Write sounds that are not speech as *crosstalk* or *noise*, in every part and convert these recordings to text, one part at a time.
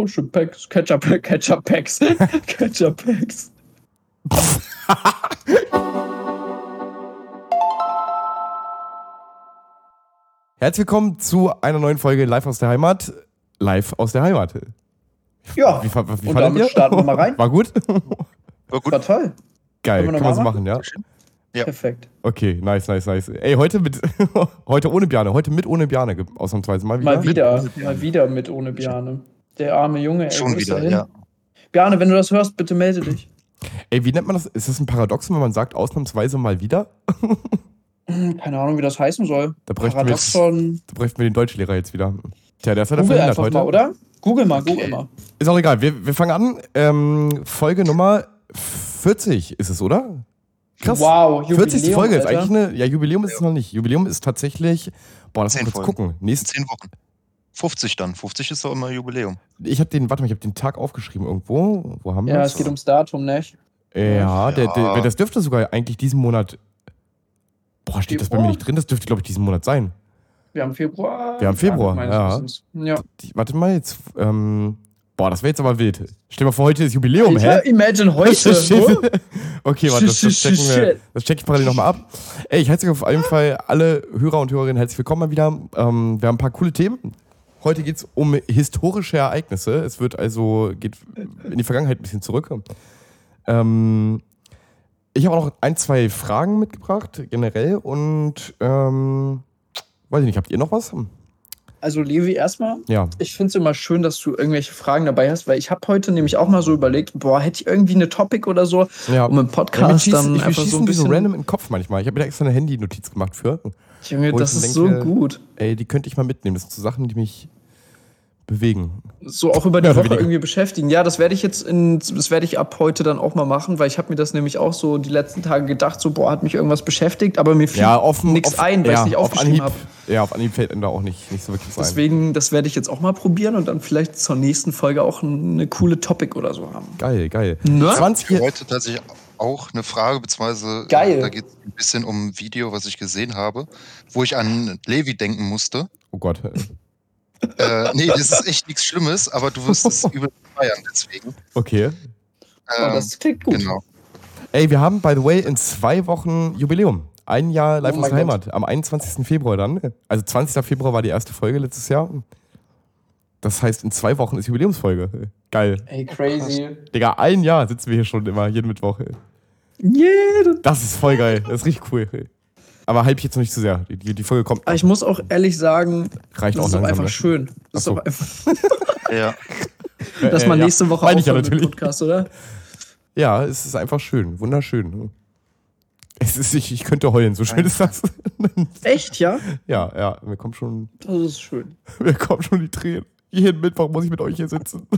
Ocean Packs, Ketchup, *laughs* Ketchup Packs, *laughs* Ketchup Packs. Herzlich willkommen zu einer neuen Folge Live aus der Heimat. Live aus der Heimat. Ja, Wie, fa- wie und damit ihr? starten wir mal rein. *laughs* War gut? War gut. War toll. Geil, Können wir kann man so machen, ja? Ja. Perfekt. Okay, nice, nice, nice. Ey, heute mit, heute ohne Bjane, heute mit ohne Bjane, ge- ausnahmsweise mal wieder. Mal wieder, mal wieder mit ohne Biane. Der arme Junge, ey, Schon ist wieder, er ja. Biane, wenn du das hörst, bitte melde dich. Ey, wie nennt man das? Ist das ein Paradoxon, wenn man sagt, ausnahmsweise mal wieder? Hm, Keine Ahnung, wie das heißen soll. Da bräuchten wir, jetzt, da bräuchten wir den Deutschlehrer jetzt wieder. Tja, der ist leider Google verhindert einfach heute. mal, oder? Google mal, Google Okay. mal. Ist auch egal, wir, wir fangen an. Ähm, Folge Nummer 40 ist es, oder? Krass. Wow, 40. Folge ist Alter. eigentlich eine. Ja, Jubiläum ist es noch nicht. Jubiläum ist tatsächlich. Boah, lass mal Zehn kurz Folgen. gucken. Nächst, Zehn Wochen. 50 dann. 50 ist doch immer Jubiläum. ich habe den, warte mal, ich habe den Tag aufgeschrieben irgendwo. Wo haben wir Ja, es geht ums Datum, nicht? Ja, der, der, Ja. das dürfte sogar eigentlich diesen Monat. Boah, steht das bei mir Februar? nicht drin? Das dürfte, glaube ich, diesen Monat sein. Wir haben Februar. Wir haben Februar, ja. Ja. Die, warte mal, jetzt. Ähm, boah, das wäre jetzt aber wild. Stell dir mal vor, heute ist Jubiläum, Alter, hä? imagine *laughs* heute. *laughs* Okay, warte, das, das, checken wir, das check ich parallel nochmal ab. Ey, ich heiße euch auf jeden Fall alle Hörer und Hörerinnen herzlich willkommen mal wieder. Ähm, wir haben ein paar coole Themen. Heute geht es um historische Ereignisse. Es wird also, geht in die Vergangenheit ein bisschen zurück. Ähm, ich habe auch noch ein, zwei Fragen mitgebracht, generell. Und, ähm, weiß ich nicht, habt ihr noch was? Also, Levi, erstmal, Ja. ich finde es immer schön, dass du irgendwelche Fragen dabei hast, weil ich habe heute nämlich auch mal so überlegt, boah, hätte ich irgendwie eine Topic oder so, ja. um im Ja, Podcast schießen, dann einfach so ein die so bisschen. random in den Kopf manchmal. Ich habe mir da extra eine Handy-Notiz gemacht für. Junge, das ist denke, so gut. Ey, die könnte ich mal mitnehmen. Das sind so Sachen, die mich bewegen. So auch über die oder Woche weniger. irgendwie beschäftigen. Ja, das werde ich jetzt in, das werde ich ab heute dann auch mal machen, weil ich habe mir das nämlich auch so die letzten Tage gedacht, so boah, hat mich irgendwas beschäftigt, aber mir fiel Ja, offen. nichts auf- ein, weil ja, ich nicht auf aufgeschrieben Anhieb, habe. Ja, auf Anhieb fällt mir da auch nicht, nicht so wirklich was ein. Deswegen, das werde ich jetzt auch mal probieren und dann vielleicht zur nächsten Folge auch eine coole Topic oder so haben. Geil, geil. Ne? 20 Für heute tatsächlich auch eine Frage, beziehungsweise Geil. äh, da geht es ein bisschen um ein Video, was ich gesehen habe, wo ich an Levi denken musste. Oh Gott. Äh, nee, das ist echt nichts Schlimmes, aber du wirst es *laughs* übel feiern, deswegen. Okay. Oh, Ähm, das klingt gut. Genau. Ey, wir haben, by the way, in zwei Wochen Jubiläum. Ein Jahr live Oh aus Gott. Heimat. Am 21. Februar dann. Also 20. Februar war die erste Folge letztes Jahr. Das heißt, in zwei Wochen ist Jubiläumsfolge. Geil. Ey, crazy. Digga, ein Jahr sitzen wir hier schon immer, jeden Mittwoch. Yeah. Das ist voll geil. Das ist richtig cool. Aber hype ich jetzt noch nicht zu sehr. Die, die, Folge kommt. Aber ich muss auch ehrlich sagen, Reicht das auch ist doch einfach ne? schön. Das ist doch einfach, *laughs* *laughs* Ja. dass Äh, man ja. nächste Woche ich ja mit. Podcast, oder? Ja, es ist einfach schön. Wunderschön. Es ist, ich, ich könnte heulen, so schön ist das. *laughs* Echt, ja? ja, ja, mir kommt schon, Das ist schön. mir kommen schon die Tränen. Jeden Mittwoch muss ich mit euch hier sitzen.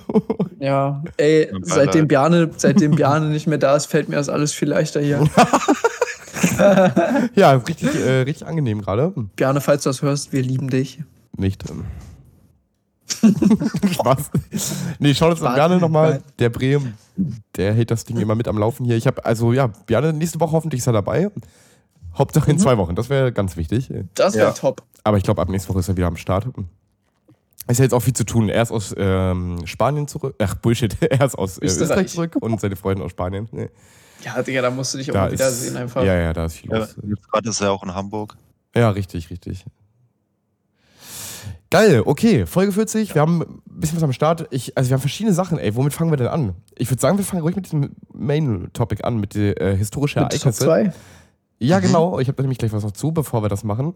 Ja, ey, seitdem Bjarne, seitdem Bjarne nicht mehr da ist, fällt mir das alles viel leichter hier. Ja, richtig, äh, richtig angenehm gerade. Bjarne, falls du das hörst, wir lieben dich. Nicht. Ähm. *laughs* Spaß. Nee, schaut uns Spaß. gerne nochmal. Der Bremen, der hält das Ding immer mit am Laufen hier. Ich habe, also ja, Bjarne, nächste Woche hoffentlich ist er dabei. Hauptsache in zwei Wochen, das wäre ganz wichtig. Das wäre Ja. top. Aber ich glaube, ab nächste Woche ist er wieder am Start. Ist ja jetzt auch viel zu tun. Er ist aus ähm, Spanien zurück. Ach, Bullshit. *laughs* Er ist aus äh, Österreich. Österreich zurück und seine Freundin aus Spanien. Nee. Ja, Digga, da musst du dich auch Da mal ist, wiedersehen einfach. Ja, ja, da ist viel ja los. jetzt gerade ist er auch in Hamburg. Ja, richtig, richtig. Geil, okay, Folge 40. Wir haben ein bisschen was am Start. Ich, also wir haben verschiedene Sachen, ey. Womit fangen wir denn an? Ich würde sagen, wir fangen ruhig mit diesem Main-Topic an, mit den äh, historischen Mit Top Ereignisse. 2. Ja, Mhm. genau. Ich habe da nämlich gleich was noch zu, bevor wir das machen.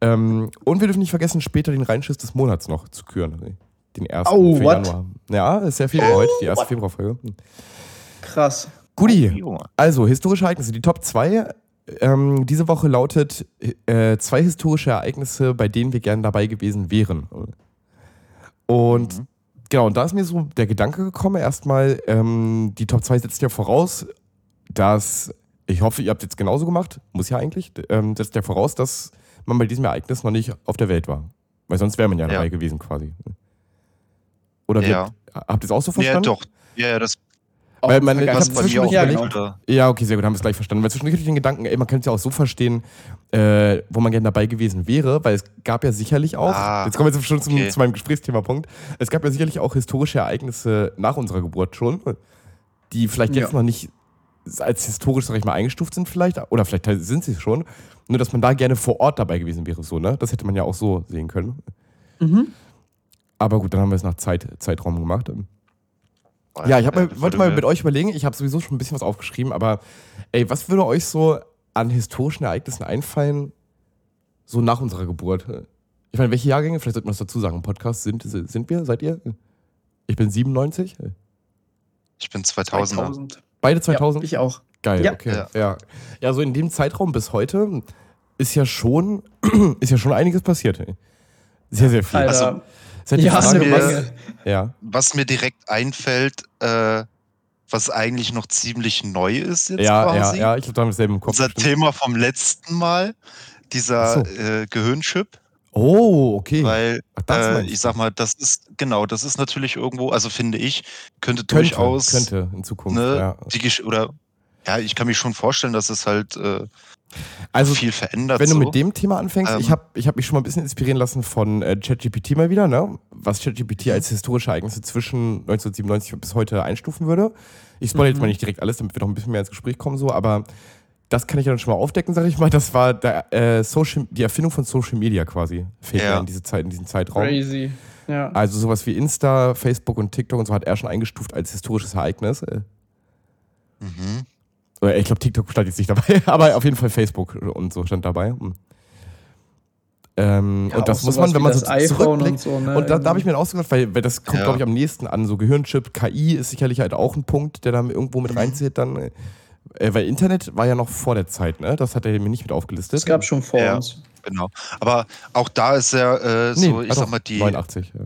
Ähm, und wir dürfen nicht vergessen, später den Reinschiss des Monats noch zu küren. Den ersten Oh, für what? Januar. Ja, ist ja Februar heute, die erste Februarfolge. Krass. Guti, Junge. also historische Ereignisse. Die Top 2 ähm, diese Woche lautet äh, zwei historische Ereignisse, bei denen wir gerne dabei gewesen wären. Und Mhm. genau, und da ist mir so der Gedanke gekommen, erstmal, ähm, die Top 2 setzt ja voraus, dass, ich hoffe, ihr habt jetzt genauso gemacht, muss ja eigentlich, ähm, setzt ja voraus, dass man bei diesem Ereignis noch nicht auf der Welt war. Weil sonst wäre man ja Ja. dabei gewesen quasi. Oder Ja. habt ihr es auch so Ja, verstanden? doch. Ja, ja, das Weil man- ich hab zwischendurch auch ja, nicht, genau. Ja, okay, sehr gut, haben wir es gleich verstanden. Weil zwischendurch hatte ich den Gedanken, ey, man könnte es ja auch so verstehen, äh, wo man gerne dabei gewesen wäre, weil es gab ja sicherlich auch, Ah, jetzt kommen wir jetzt schon zum, okay. zu meinem Gesprächsthema-Punkt, es gab ja sicherlich auch historische Ereignisse nach unserer Geburt schon, die vielleicht jetzt Ja. noch nicht als historisch, sag ich mal, eingestuft sind vielleicht, oder vielleicht sind sie schon, nur dass man da gerne vor Ort dabei gewesen wäre, so, ne? Das hätte man ja auch so sehen können. Mhm. Aber gut, dann haben wir es nach Zeit, Zeitraum gemacht. Ja, ich hab mal, wollte mal mit euch überlegen, ich habe sowieso schon ein bisschen was aufgeschrieben, aber ey, was würde euch so an historischen Ereignissen einfallen, so nach unserer Geburt? Ich meine, welche Jahrgänge, vielleicht sollte man das dazu sagen, im Podcast sind, sind wir, seid ihr? Ich bin 97, Ich bin 2000er. 2000. beide Ja, 2000? ich auch. Geil, Ja. okay. Ja. Ja. ja, so in dem Zeitraum bis heute ist ja schon, *clears throat* ist ja schon einiges passiert. ey. Sehr, sehr viel. Alter. Also, ist halt die ja, Frage, eine mir- was, ja. Was mir direkt einfällt, äh, was eigentlich noch ziemlich neu ist jetzt Ja, ja, quasi. ja, ich glaube, da haben wir dasselbe im Kopf. Unser bestimmt. Thema vom letzten Mal, dieser so. äh, Gehirnchip, Oh, okay. weil Ach, das äh, ich sag mal, das ist genau, das ist natürlich irgendwo, also finde ich, könnte, könnte, durchaus könnte in Zukunft, ne, ja. die oder ja, ich kann mir schon vorstellen, dass es halt äh, Also, viel verändert. wenn du so. mit dem Thema anfängst, Ähm. ich habe ich hab mich schon mal ein bisschen inspirieren lassen von äh, ChatGPT mal wieder, ne? was ChatGPT Mhm. als historische Ereignisse zwischen 1997 bis heute einstufen würde. Ich spoilere jetzt Mhm. mal nicht direkt alles, damit wir noch ein bisschen mehr ins Gespräch kommen, so, aber das kann ich ja dann schon mal aufdecken, sage ich mal. Das war der, äh, Social, die Erfindung von Social Media quasi, fehlt Ja. in, diese Zeit, in diesen Zeitraum. Crazy. Ja. Also sowas wie Insta, Facebook und TikTok und so hat er schon eingestuft als historisches Ereignis. Äh, Mhm. Oder ich glaube, TikTok stand jetzt nicht dabei, *laughs* aber auf jeden Fall Facebook und so stand dabei. Hm. Ähm, Ja, und das muss man, wenn man das so iPhone zurückblickt. und so, ne? Und da, da habe ich mir ausgedacht, weil, weil das kommt, Ja. glaube ich, am nächsten an. So Gehirnchip, KI ist sicherlich halt auch ein Punkt, der da irgendwo mit Mhm. reinzählt dann. Äh, weil Internet war ja noch vor der Zeit, ne? Das hat er mir nicht mit aufgelistet. Es gab schon vor Ja. uns. Genau. Aber auch da ist ja äh, nee, so, ich ah, sag mal, die 89, ja.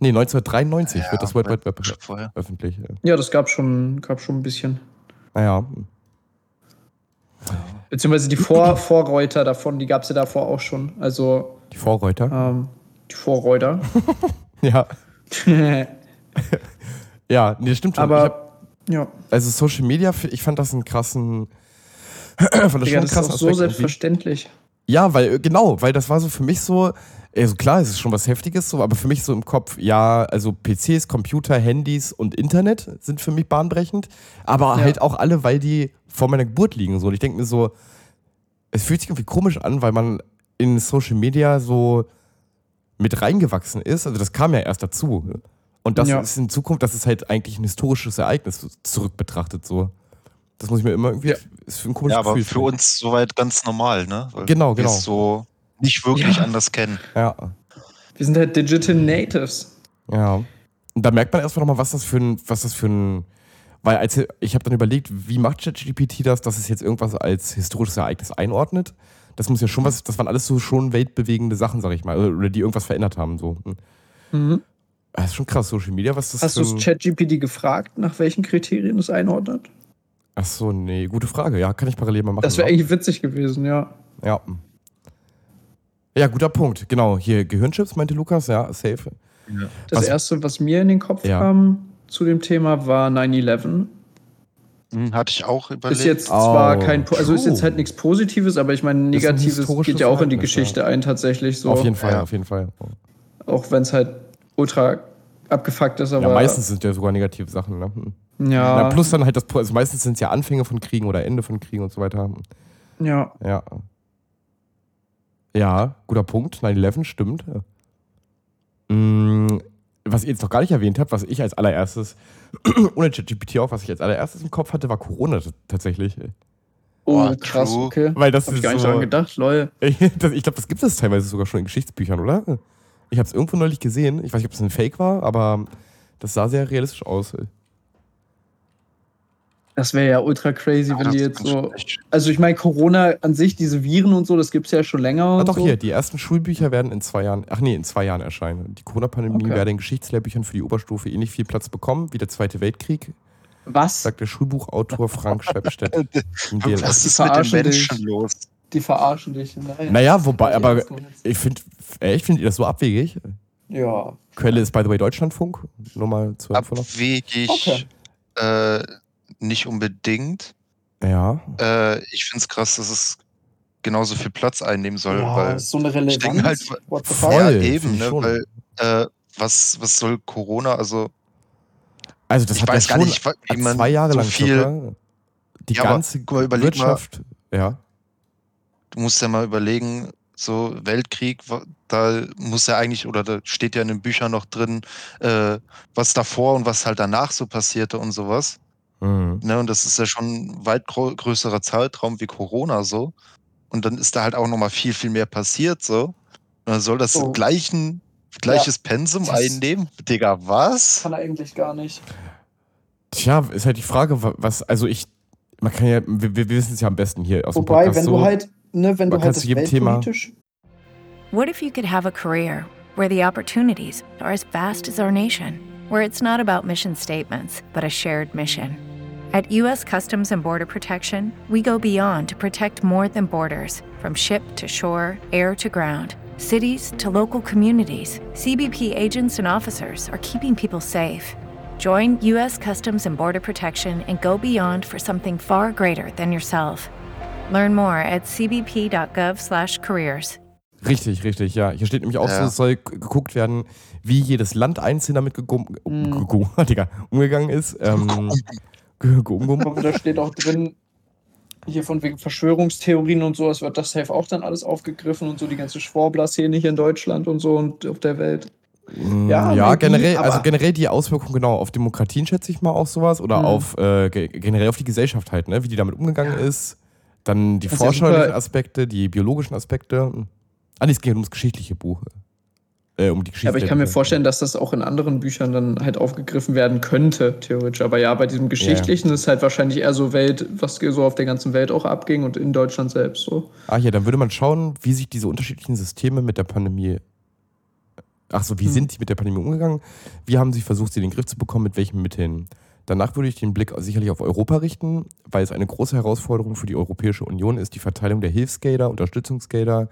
Nee, 1993 Ja, wird das World Wide Web vorher. öffentlich. Ja. Ja, das gab schon, gab schon ein bisschen. Naja. Beziehungsweise die Vor Vorreuter davon, die gab es ja davor auch schon. Also Die Vorreuter. ähm, die Vorreuter. *laughs* Ja. *laughs* Ja, nee, das stimmt schon. Ich hab, Aber ja, also Social Media, ich fand das einen krassen. *clears throat* fand das schon Digga, einen das ist krassen so Aspekt selbstverständlich. Ja, weil, genau, weil das war so für mich so, also klar, es ist schon was Heftiges, so, aber für mich so im Kopf, ja, also PCs, Computer, Handys und Internet sind für mich bahnbrechend, aber Ja. halt auch alle, weil die vor meiner Geburt liegen. So. Und ich denke mir so, es fühlt sich irgendwie komisch an, weil man in Social Media so mit reingewachsen ist. Also das kam ja erst dazu. Und das Ja. ist in Zukunft, das ist halt eigentlich ein historisches Ereignis zurück betrachtet. So. Das muss ich mir immer irgendwie, Ja. ist für ein komisches Ja, aber Gefühl. für uns soweit ganz normal, ne? Weil Genau, genau. so nicht wirklich Ja. anders kennen. Ja. Wir sind halt Digital Natives. Ja. Und da merkt man erstmal nochmal, was das für ein, was das für ein, weil als ich habe dann überlegt, wie macht ChatGPT das, dass es jetzt irgendwas als historisches Ereignis einordnet? Das muss ja schon was, das waren alles so schon weltbewegende Sachen, sag ich mal, oder die irgendwas verändert haben. So. Hm. Mhm. Das ist schon krass, Social Media, was das Hast du ChatGPT gefragt, nach welchen Kriterien es einordnet? Ach so, nee, gute Frage. Ja, kann ich parallel mal machen. Das wäre ja. eigentlich witzig gewesen, ja. Ja. Ja, guter Punkt. Genau, hier Gehirnchips, meinte Lukas, ja, safe. Das Was- erste, was mir in den Kopf Ja. kam zu dem Thema, war 9-11. Hm, hatte ich auch überlegt. Ist jetzt Oh, zwar kein, Po- also ist jetzt halt nichts Positives, aber ich meine, Negatives geht ja auch in die Geschichte ein, tatsächlich so. Auf jeden Fall, Ja. auf jeden Fall. Auch wenn es halt ultra abgefuckt ist, aber. ja, meistens sind ja sogar negative Sachen, ne? Hm. Ja, Na, plus dann halt das, also meistens sind es ja Anfänge von Kriegen oder Ende von Kriegen und so weiter. ja. Ja. Ja, guter Punkt. 9-11 stimmt. Mm, Was ihr jetzt noch gar nicht erwähnt habt, was ich als allererstes, *clears throat* ohne ChatGPT auch, was ich als allererstes im Kopf hatte, war Corona tatsächlich. Oh, Oh, krass, true. okay. Weil das Hab ich ist gar nicht so, daran gedacht, lol. *laughs* ich glaube, das gibt es teilweise sogar schon in Geschichtsbüchern, oder? Ich habe es irgendwo neulich gesehen. Ich weiß nicht, ob es ein Fake war, aber das sah sehr realistisch aus. Das wäre ja ultra crazy, Ja, wenn die jetzt so. schlecht. Also ich meine, Corona an sich, diese Viren und so, das gibt es ja schon länger. Und doch so. hier, die ersten Schulbücher werden in zwei Jahren, ach nee, in zwei Jahren erscheinen. Die Corona-Pandemie Okay. werde in Geschichtslehrbüchern für die Oberstufe ähnlich viel Platz bekommen wie der Zweite Weltkrieg, Was? sagt der Schulbuchautor Frank DLF. *laughs* Was Die ist mit den verarschen Menschen dich. los? Die verarschen dich. Nein. Naja, wobei, aber ich finde, echt, findet ihr das so abwegig? Ja. Quelle ist by the way Deutschlandfunk, nur mal zur Info noch. Abwegig Okay. äh, nicht unbedingt. Ja, Äh, ich finde es krass, dass es genauso viel Platz einnehmen soll, ja, weil ist so eine ich denke Relevanz. halt, What the voll. fuck? ja eben, ich ne, schon. weil äh, was, was soll Corona, also also das ich hat weiß ja gar schon nicht, wie man zwei Jahre so lang viel, die Ja, aber ganze mal, überleg mal. Wirtschaft, ja. du musst ja mal überlegen, so Weltkrieg, da muss ja eigentlich, oder da steht ja in den Büchern noch drin, äh, was davor und was halt danach so passierte und sowas. Mhm. Ne, und das ist ja schon ein weit grö größerer Zeitraum wie Corona so. Und dann ist da halt auch nochmal viel, viel mehr passiert so. Und dann soll das So. gleichen, gleiches Pensum Das- einnehmen? Digga, was? Kann er eigentlich gar nicht. Tja, ist halt die Frage, wa- was, also ich, man kann ja, wir, wir wissen es ja am besten hier aus dem Wobei, Podcast wenn so. du halt, ne, wenn du halt zu das jedem Thema- What if you could have a career where the opportunities are as vast as our nation, where it's not about mission statements, but a shared mission? At U.S. Customs and Border Protection, we go beyond to protect more than borders from ship to shore, air to ground, cities to local communities. CBP agents and officers are keeping people safe. Join U.S. Customs and Border Protection and go beyond for something far greater than yourself. Learn more at cbp.gov/careers. Richtig, richtig, ja. Hier steht nämlich auch Ja. so, es soll geguckt werden, wie jedes Land einzeln damit gegum, Mhm. *laughs* umgegangen ist. Ähm, *laughs* geumgum. Aber da steht auch drin, hier von wegen Verschwörungstheorien und sowas wird das safe auch dann alles aufgegriffen und so die ganze Schwurbler-Szene hier in Deutschland und so und auf der Welt. Ja, Ja, ja generell, also aber- generell die Auswirkungen genau auf Demokratien schätze ich mal auch sowas oder Mhm. auf äh, ge- generell auf die Gesellschaft halt, ne, wie die damit umgegangen ist. Dann die ja forscherlichen super. Aspekte, die biologischen Aspekte. Ah, nee, es geht ums geschichtliche Buch. Äh, um die Geschichte. Ja, aber ich kann mir vorstellen, dass das auch in anderen Büchern dann halt aufgegriffen werden könnte, theoretisch. Aber ja, bei diesem Geschichtlichen ist halt wahrscheinlich eher so Welt, was so auf der ganzen Welt auch abging und in Deutschland selbst so. Ah, hier, dann würde man schauen, wie sich diese unterschiedlichen Systeme mit der Pandemie. Ach so, wie Hm. sind die mit der Pandemie umgegangen? Wie haben sie versucht, sie in den Griff zu bekommen? Mit welchen Mitteln? Danach würde ich den Blick sicherlich auf Europa richten, weil es eine große Herausforderung für die Europäische Union ist, die Verteilung der Hilfsgelder, Unterstützungsgelder,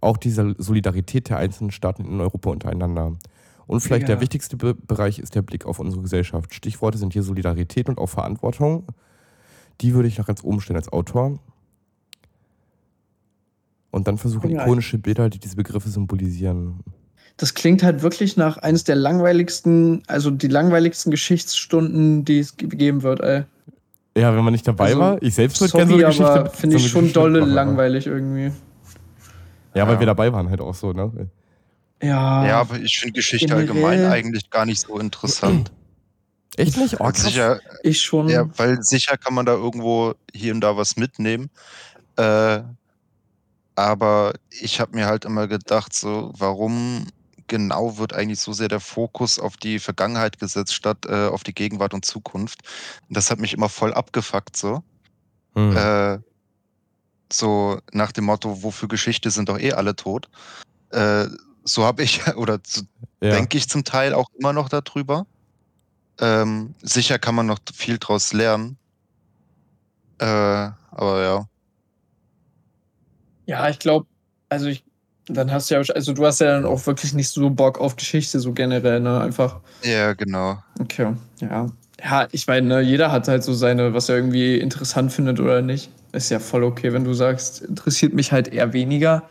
auch diese Solidarität der einzelnen Staaten in Europa untereinander. Und vielleicht Ja. der wichtigste Be Bereich ist der Blick auf unsere Gesellschaft. Stichworte sind hier Solidarität und auch Verantwortung. Die würde ich nach ganz oben stellen als Autor. Und dann versuchen Ja. ikonische Bilder, die diese Begriffe symbolisieren. Das klingt halt wirklich nach eines der langweiligsten, also die langweiligsten Geschichtsstunden, die es ge- geben wird, ey. Ja, wenn man nicht dabei Also, war. Ich selbst würde gerne so eine Geschichte. aber finde so ich schon dolle langweilig irgendwie. Ja, weil Ja. wir dabei waren halt auch so, ne? Ja. Ja, aber ich finde Geschichte Generell- allgemein eigentlich gar nicht so interessant. *clears throat* Echt nicht? Oh, sicher, ich schon. ja, weil sicher kann man da irgendwo hier und da was mitnehmen. Äh, aber ich habe mir halt immer gedacht, so, warum genau wird eigentlich so sehr der Fokus auf die Vergangenheit gesetzt, statt äh, auf die Gegenwart und Zukunft? Das hat mich immer voll abgefuckt, so. Hm. Äh, so nach dem Motto, wofür Geschichte sind doch eh alle tot. Äh, so habe ich, *laughs* oder so ja. denke ich zum Teil auch immer noch darüber. Ähm, sicher kann man noch viel draus lernen. Äh, aber ja. Ja, ich glaube, also ich, dann hast du ja, also du hast ja dann auch wirklich nicht so Bock auf Geschichte, so generell, ne? Einfach. Ja, genau. Okay, ja. Ja, ich meine, ne, jeder hat halt so seine, was er irgendwie interessant findet oder nicht. Ist ja voll okay, wenn du sagst, interessiert mich halt eher weniger.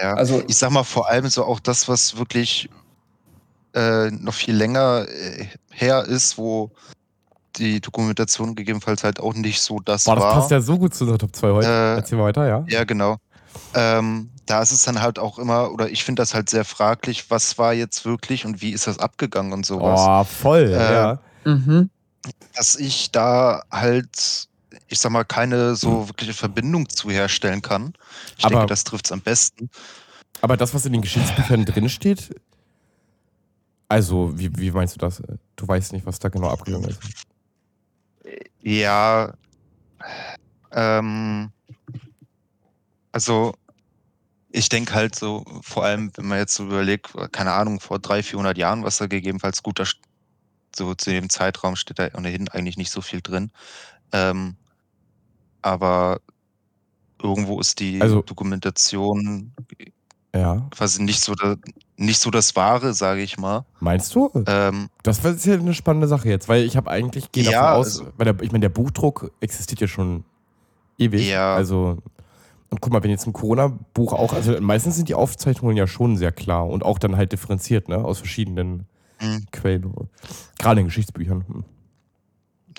Ja. Also, Ich sag mal vor allem so auch das, was wirklich äh, noch viel länger äh, her ist, wo die Dokumentation gegebenenfalls halt auch nicht so das Boah, das war. passt ja so gut zu unserer Top 2 heute. Äh, Erzähl mal weiter, ja? Ja, genau. Ähm, da ist es dann halt auch immer, oder ich finde das halt sehr fraglich, was war jetzt wirklich und wie ist das abgegangen und sowas. Oh, voll, Äh, ja. mhm. Dass ich da halt, ich sag mal, keine so wirkliche Verbindung zu herstellen kann. Ich Aber- denke, das trifft es am besten. Aber das, was in den Geschichtsbüchern *laughs* drinsteht, also, wie, wie meinst du das? Du weißt nicht, was da genau abgegangen ist. Ja, Ähm, also ich denke halt so, vor allem, wenn man jetzt so überlegt, keine Ahnung, vor 300, 400 Jahren, was da gegebenenfalls guter, so zu dem Zeitraum steht da ohnehin eigentlich nicht so viel drin. Ähm, aber irgendwo ist die Also- Dokumentation Ja. quasi nicht so, da, nicht so das Wahre, sage ich mal. Meinst du? Ähm, Das war jetzt ja eine spannende Sache jetzt, weil ich habe eigentlich gehe davon Ja, aus, also- weil der, ich meine, der Buchdruck existiert ja schon ewig. Ja. Also und guck mal, wenn jetzt ein Corona-Buch auch, also meistens sind die Aufzeichnungen ja schon sehr klar und auch dann halt differenziert, ne, aus verschiedenen hm, Quellen. Gerade in Geschichtsbüchern. Hm.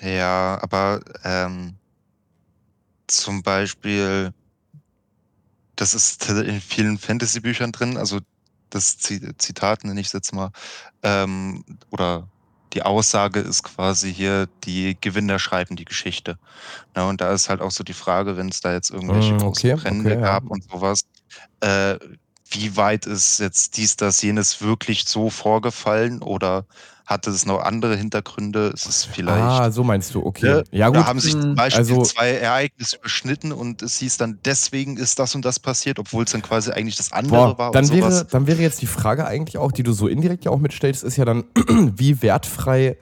ja, aber ähm, zum Beispiel, das ist in vielen Fantasy-Büchern drin, also das Zi- Zitat nenne ich es jetzt mal, ähm, oder die Aussage ist quasi hier, die Gewinner schreiben die Geschichte. Na, und da ist halt auch so die Frage, wenn es da jetzt irgendwelche großen okay, Brände okay, ja. gab und sowas, äh, wie weit ist jetzt dies, das, jenes wirklich so vorgefallen oder hatte es noch andere Hintergründe? Ist es vielleicht Ah, so meinst du, okay. Ne? Ja, da gut. haben sich zum Mhm. Beispiel Also- zwei Ereignisse überschnitten und es hieß dann, deswegen ist das und das passiert, obwohl es dann quasi eigentlich das andere Boah, war dann, und sowas. wäre, dann wäre jetzt die Frage eigentlich auch, die du so indirekt ja auch mitstellst, ist ja dann, *clears throat* wie wertfrei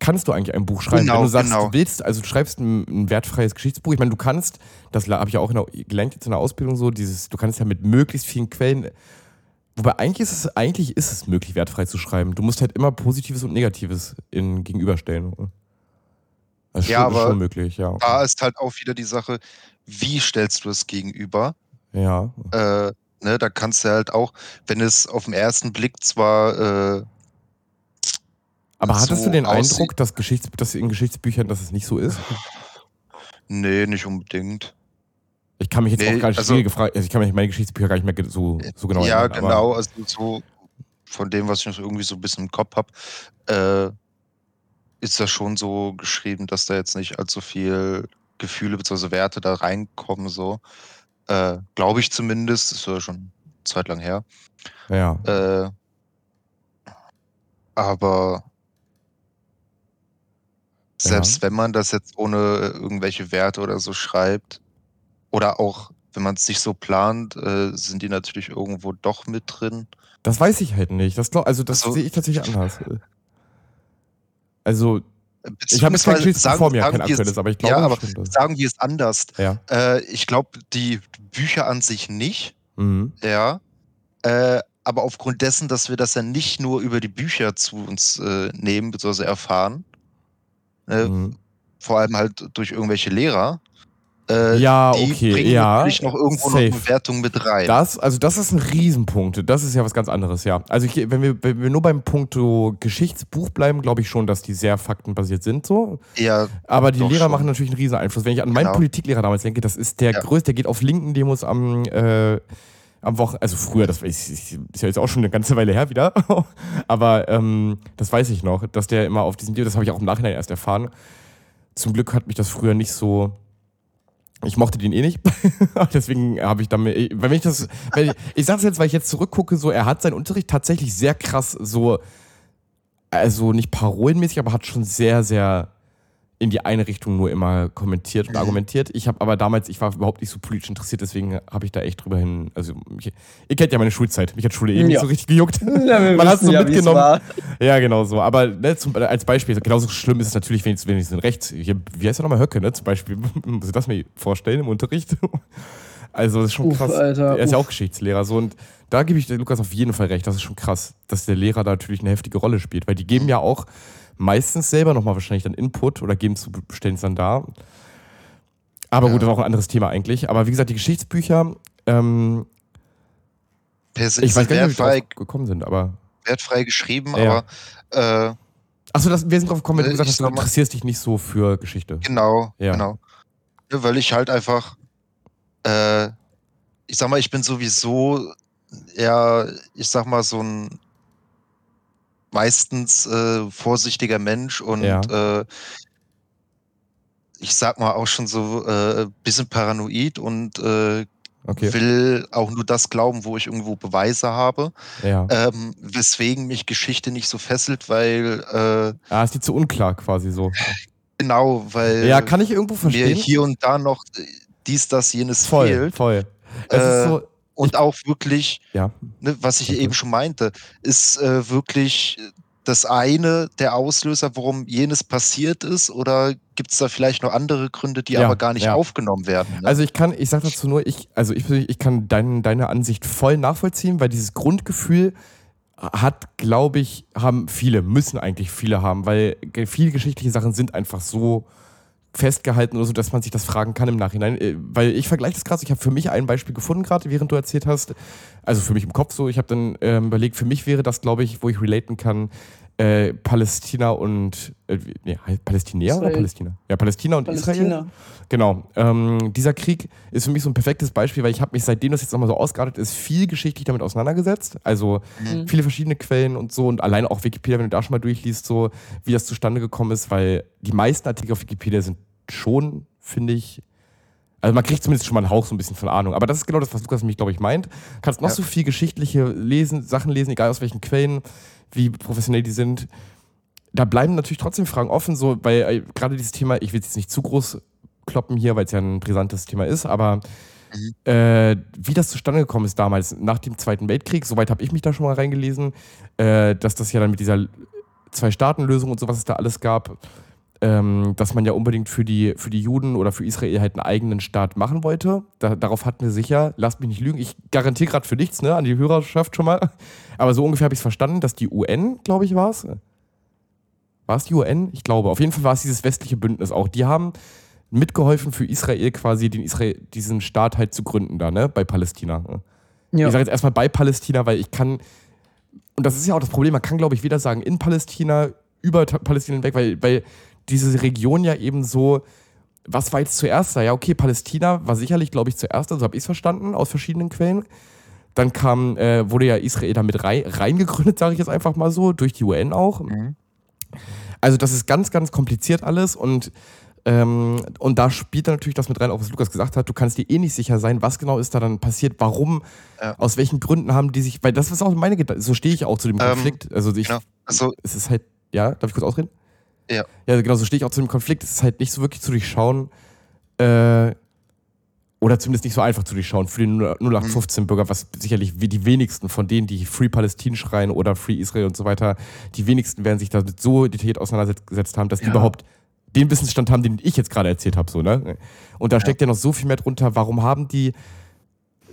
kannst du eigentlich ein Buch schreiben? Genau, Wenn du sagst, genau. du willst, also du schreibst ein, ein wertfreies Geschichtsbuch, ich meine, du kannst, das habe ich auch in der, gelernt jetzt in der Ausbildung so, dieses, du kannst ja mit möglichst vielen Quellen, wobei eigentlich ist es, eigentlich ist es möglich, wertfrei zu schreiben. Du musst halt immer Positives und Negatives in, gegenüberstellen. Das ist Ja, schon, ist aber schon möglich, ja. Da ist halt auch wieder die Sache, wie stellst du es gegenüber? Ja. Äh, ne, da kannst du halt auch, wenn es auf den ersten Blick zwar äh, Aber hattest so du den Eindruck, dass, Geschichts, dass in Geschichtsbüchern, dass es nicht so ist? nee, nicht unbedingt. Ich kann mich jetzt Nee, auch gar nicht also- gefragt, also ich kann mich meine Geschichtsbücher gar nicht mehr so, so genau ja, erinnern. aber- genau, also so von dem, was ich noch irgendwie so ein bisschen im Kopf habe, äh, ist das schon so geschrieben, dass da jetzt nicht allzu viel Gefühle bzw. Werte da reinkommen, so. Äh, Glaube ich zumindest, ist ja schon eine Zeit lang her. Ja. Äh, aber selbst wenn man das jetzt ohne irgendwelche Werte oder so schreibt, oder auch wenn man es nicht so plant, äh, sind die natürlich irgendwo doch mit drin. Das weiß ich halt nicht. Das glaub, also das Also- sehe ich tatsächlich anders. Also, ich habe jetzt kein sagen- vor mir, kein wir es- aktuelles, aber ich glaube, ja, aber sagen wir es anders. Ja. Äh, ich glaube, die Bücher an sich nicht, Mhm. ja. Äh, aber aufgrund dessen, dass wir das ja nicht nur über die Bücher zu uns äh, nehmen bzw. erfahren, äh, Mhm. vor allem halt durch irgendwelche Lehrer, äh, Ja, die okay, bringen ja, natürlich noch irgendwo noch safe. eine Wertung mit rein. Das, also das ist ein Riesenpunkt. Das ist ja was ganz anderes, ja. Also ich, wenn, wir, wenn wir nur beim Punkto Geschichtsbuch bleiben, glaube ich schon, dass die sehr faktenbasiert sind so. ja, Aber die Lehrer schon. machen natürlich einen riesen Einfluss. Wenn ich an meinen Genau. Politiklehrer damals denke, das ist der Ja. größte, der geht auf linken Demos am, äh, am Wochen, also früher, das weiß ich, ist ja jetzt auch schon eine ganze Weile her wieder, *laughs* aber ähm, das weiß ich noch, dass der immer auf diesen Demos, das habe ich auch im Nachhinein erst erfahren. Zum Glück hat mich das früher nicht so. Ich mochte den eh nicht. *laughs* Deswegen habe ich damit. Wenn ich das. Wenn ich, ich sage es jetzt, weil ich jetzt zurückgucke, so, er hat seinen Unterricht tatsächlich sehr krass so. Also nicht parolenmäßig, aber hat schon sehr, sehr in die eine Richtung nur immer kommentiert und Mhm. argumentiert. Ich habe aber damals, ich war überhaupt nicht so politisch interessiert, deswegen habe ich da echt drüber hin. Also, ich, ihr kennt ja meine Schulzeit. Mich hat Schule eh nicht Ja. so richtig gejuckt. *laughs* Ja, Man hat's wissen so ja, mitgenommen. Ja, genau so. Aber ne, zum, als Beispiel, genauso schlimm ist es natürlich, wenn ich, wenn ich so ein Rechts, hier, wie heißt er nochmal, Höcke, ne? Zum Beispiel, *laughs* muss ich das mir vorstellen im Unterricht? *laughs* Also, das ist schon Uff, krass. Alter, er ist ja uff. auch Geschichtslehrer. So, und da gebe ich der Lukas auf jeden Fall recht. Das ist schon krass, dass der Lehrer da natürlich eine heftige Rolle spielt. Weil die geben ja auch meistens selber nochmal wahrscheinlich dann Input oder geben zu, stellen es dann da. Aber Ja. gut, das ist auch ein anderes Thema eigentlich. Aber wie gesagt, die Geschichtsbücher, ähm, ich weiß gar nicht, wie wir gekommen sind, aber. wertfrei geschrieben, Ja. aber äh, Achso, das, wir sind drauf gekommen, wenn du Äh, gesagt hast, du interessierst dich nicht so für Geschichte. Genau, Ja. genau. Ja, weil ich halt einfach, äh, ich sag mal, ich bin sowieso eher, ich sag mal, so ein meistens äh, vorsichtiger Mensch und Ja. äh, ich sag mal auch schon so äh, bisschen paranoid und äh, Okay. will auch nur das glauben, wo ich irgendwo Beweise habe, Ja. ähm, weswegen mich Geschichte nicht so fesselt, weil äh, Ah, ist die zu unklar quasi so. Genau, weil Ja, kann ich irgendwo mir verstehen. hier und da noch dies, das, jenes voll, fehlt. voll. Es ist Äh, so, Und auch wirklich, ja. ne, was ich Okay. eben schon meinte, ist äh, wirklich das eine der Auslöser, warum jenes passiert ist? Oder gibt es da vielleicht noch andere Gründe, die Ja, aber gar nicht ja. aufgenommen werden? Ne? Also ich kann, ich sag dazu nur, ich, also ich, ich kann dein, deine Ansicht voll nachvollziehen, weil dieses Grundgefühl hat, glaube ich, haben viele, müssen eigentlich viele haben, weil viele geschichtliche Sachen sind einfach so festgehalten oder so, dass man sich das fragen kann im Nachhinein. Äh, Weil ich vergleiche das gerade, so, ich habe für mich ein Beispiel gefunden gerade, während du erzählt hast. Also für mich im Kopf so, ich habe dann ähm, überlegt, für mich wäre das, glaube ich, wo ich relaten kann, äh, Palästina und äh, nee, heißt Palästinäer oder Israel. Palästina? Ja, Palästina und Israel. Palästina. Genau. Ähm, dieser Krieg ist für mich so ein perfektes Beispiel, weil ich habe mich, seitdem das jetzt nochmal so ausgeartet ist, viel geschichtlich damit auseinandergesetzt. Also Mhm. viele verschiedene Quellen und so und alleine auch Wikipedia, wenn du da schon mal durchliest, so wie das zustande gekommen ist, weil die meisten Artikel auf Wikipedia sind schon, finde ich, also man kriegt zumindest schon mal einen Hauch so ein bisschen von Ahnung. Aber das ist genau das, was Lukas mich, glaube ich, meint. Kannst noch Ja. so viel geschichtliche lesen, Sachen lesen, egal aus welchen Quellen, wie professionell die sind. Da bleiben natürlich trotzdem Fragen offen, so, weil äh, gerade dieses Thema, ich will es jetzt nicht zu groß kloppen hier, weil es ja ein brisantes Thema ist, aber äh, wie das zustande gekommen ist damals, nach dem Zweiten Weltkrieg, soweit habe ich mich da schon mal reingelesen, äh, dass das ja dann mit dieser Zwei-Staaten-Lösung und so, was es da alles gab, ähm, dass man ja unbedingt für die, für die Juden oder für Israel halt einen eigenen Staat machen wollte. Da, darauf hatten wir sicher, lasst mich nicht lügen, ich garantiere gerade für nichts, ne, an die Hörerschaft schon mal. Aber so ungefähr habe ich es verstanden, dass die UN, glaube ich, war es. War es die UN? Ich glaube. Auf jeden Fall war es dieses westliche Bündnis auch. Die haben mitgeholfen für Israel quasi den Israel, diesen Staat halt zu gründen da, ne? Bei Palästina. Ja. Ich sage jetzt erstmal bei Palästina, weil ich kann, und das ist ja auch das Problem, man kann, glaube ich, weder sagen in Palästina, über Palästina hinweg, weil, weil diese Region ja eben so, was war jetzt zuerst da? Ja, okay, Palästina war sicherlich, glaube ich, zuerst, also habe ich es verstanden, aus verschiedenen Quellen. Dann kam, äh, wurde ja Israel da mit rein, reingegründet, sage ich jetzt einfach mal so, durch die UN auch. Mhm. Also das ist ganz, ganz kompliziert alles und, ähm, und da spielt dann natürlich das mit rein, auch was Lukas gesagt hat, du kannst dir eh nicht sicher sein, was genau ist da dann passiert, warum, Ja. aus welchen Gründen haben die sich, weil das ist auch meine Gedanken, so stehe ich auch zu dem Ähm, Konflikt. also ich, genau. Also, es ist halt, ja, darf ich kurz ausreden? Ja. Ja, genau, so stehe ich auch zu dem Konflikt. Es ist halt nicht so wirklich zu durchschauen, äh, oder zumindest nicht so einfach zu durchschauen für den 0815-Bürger, was sicherlich wie die wenigsten von denen, die Free Palestine schreien oder Free Israel und so weiter, die wenigsten werden sich damit so detailliert auseinandergesetzt haben, dass die Ja. überhaupt den Wissensstand haben, den ich jetzt gerade erzählt habe. So, ne? Und da steckt ja noch so viel mehr drunter. Warum haben die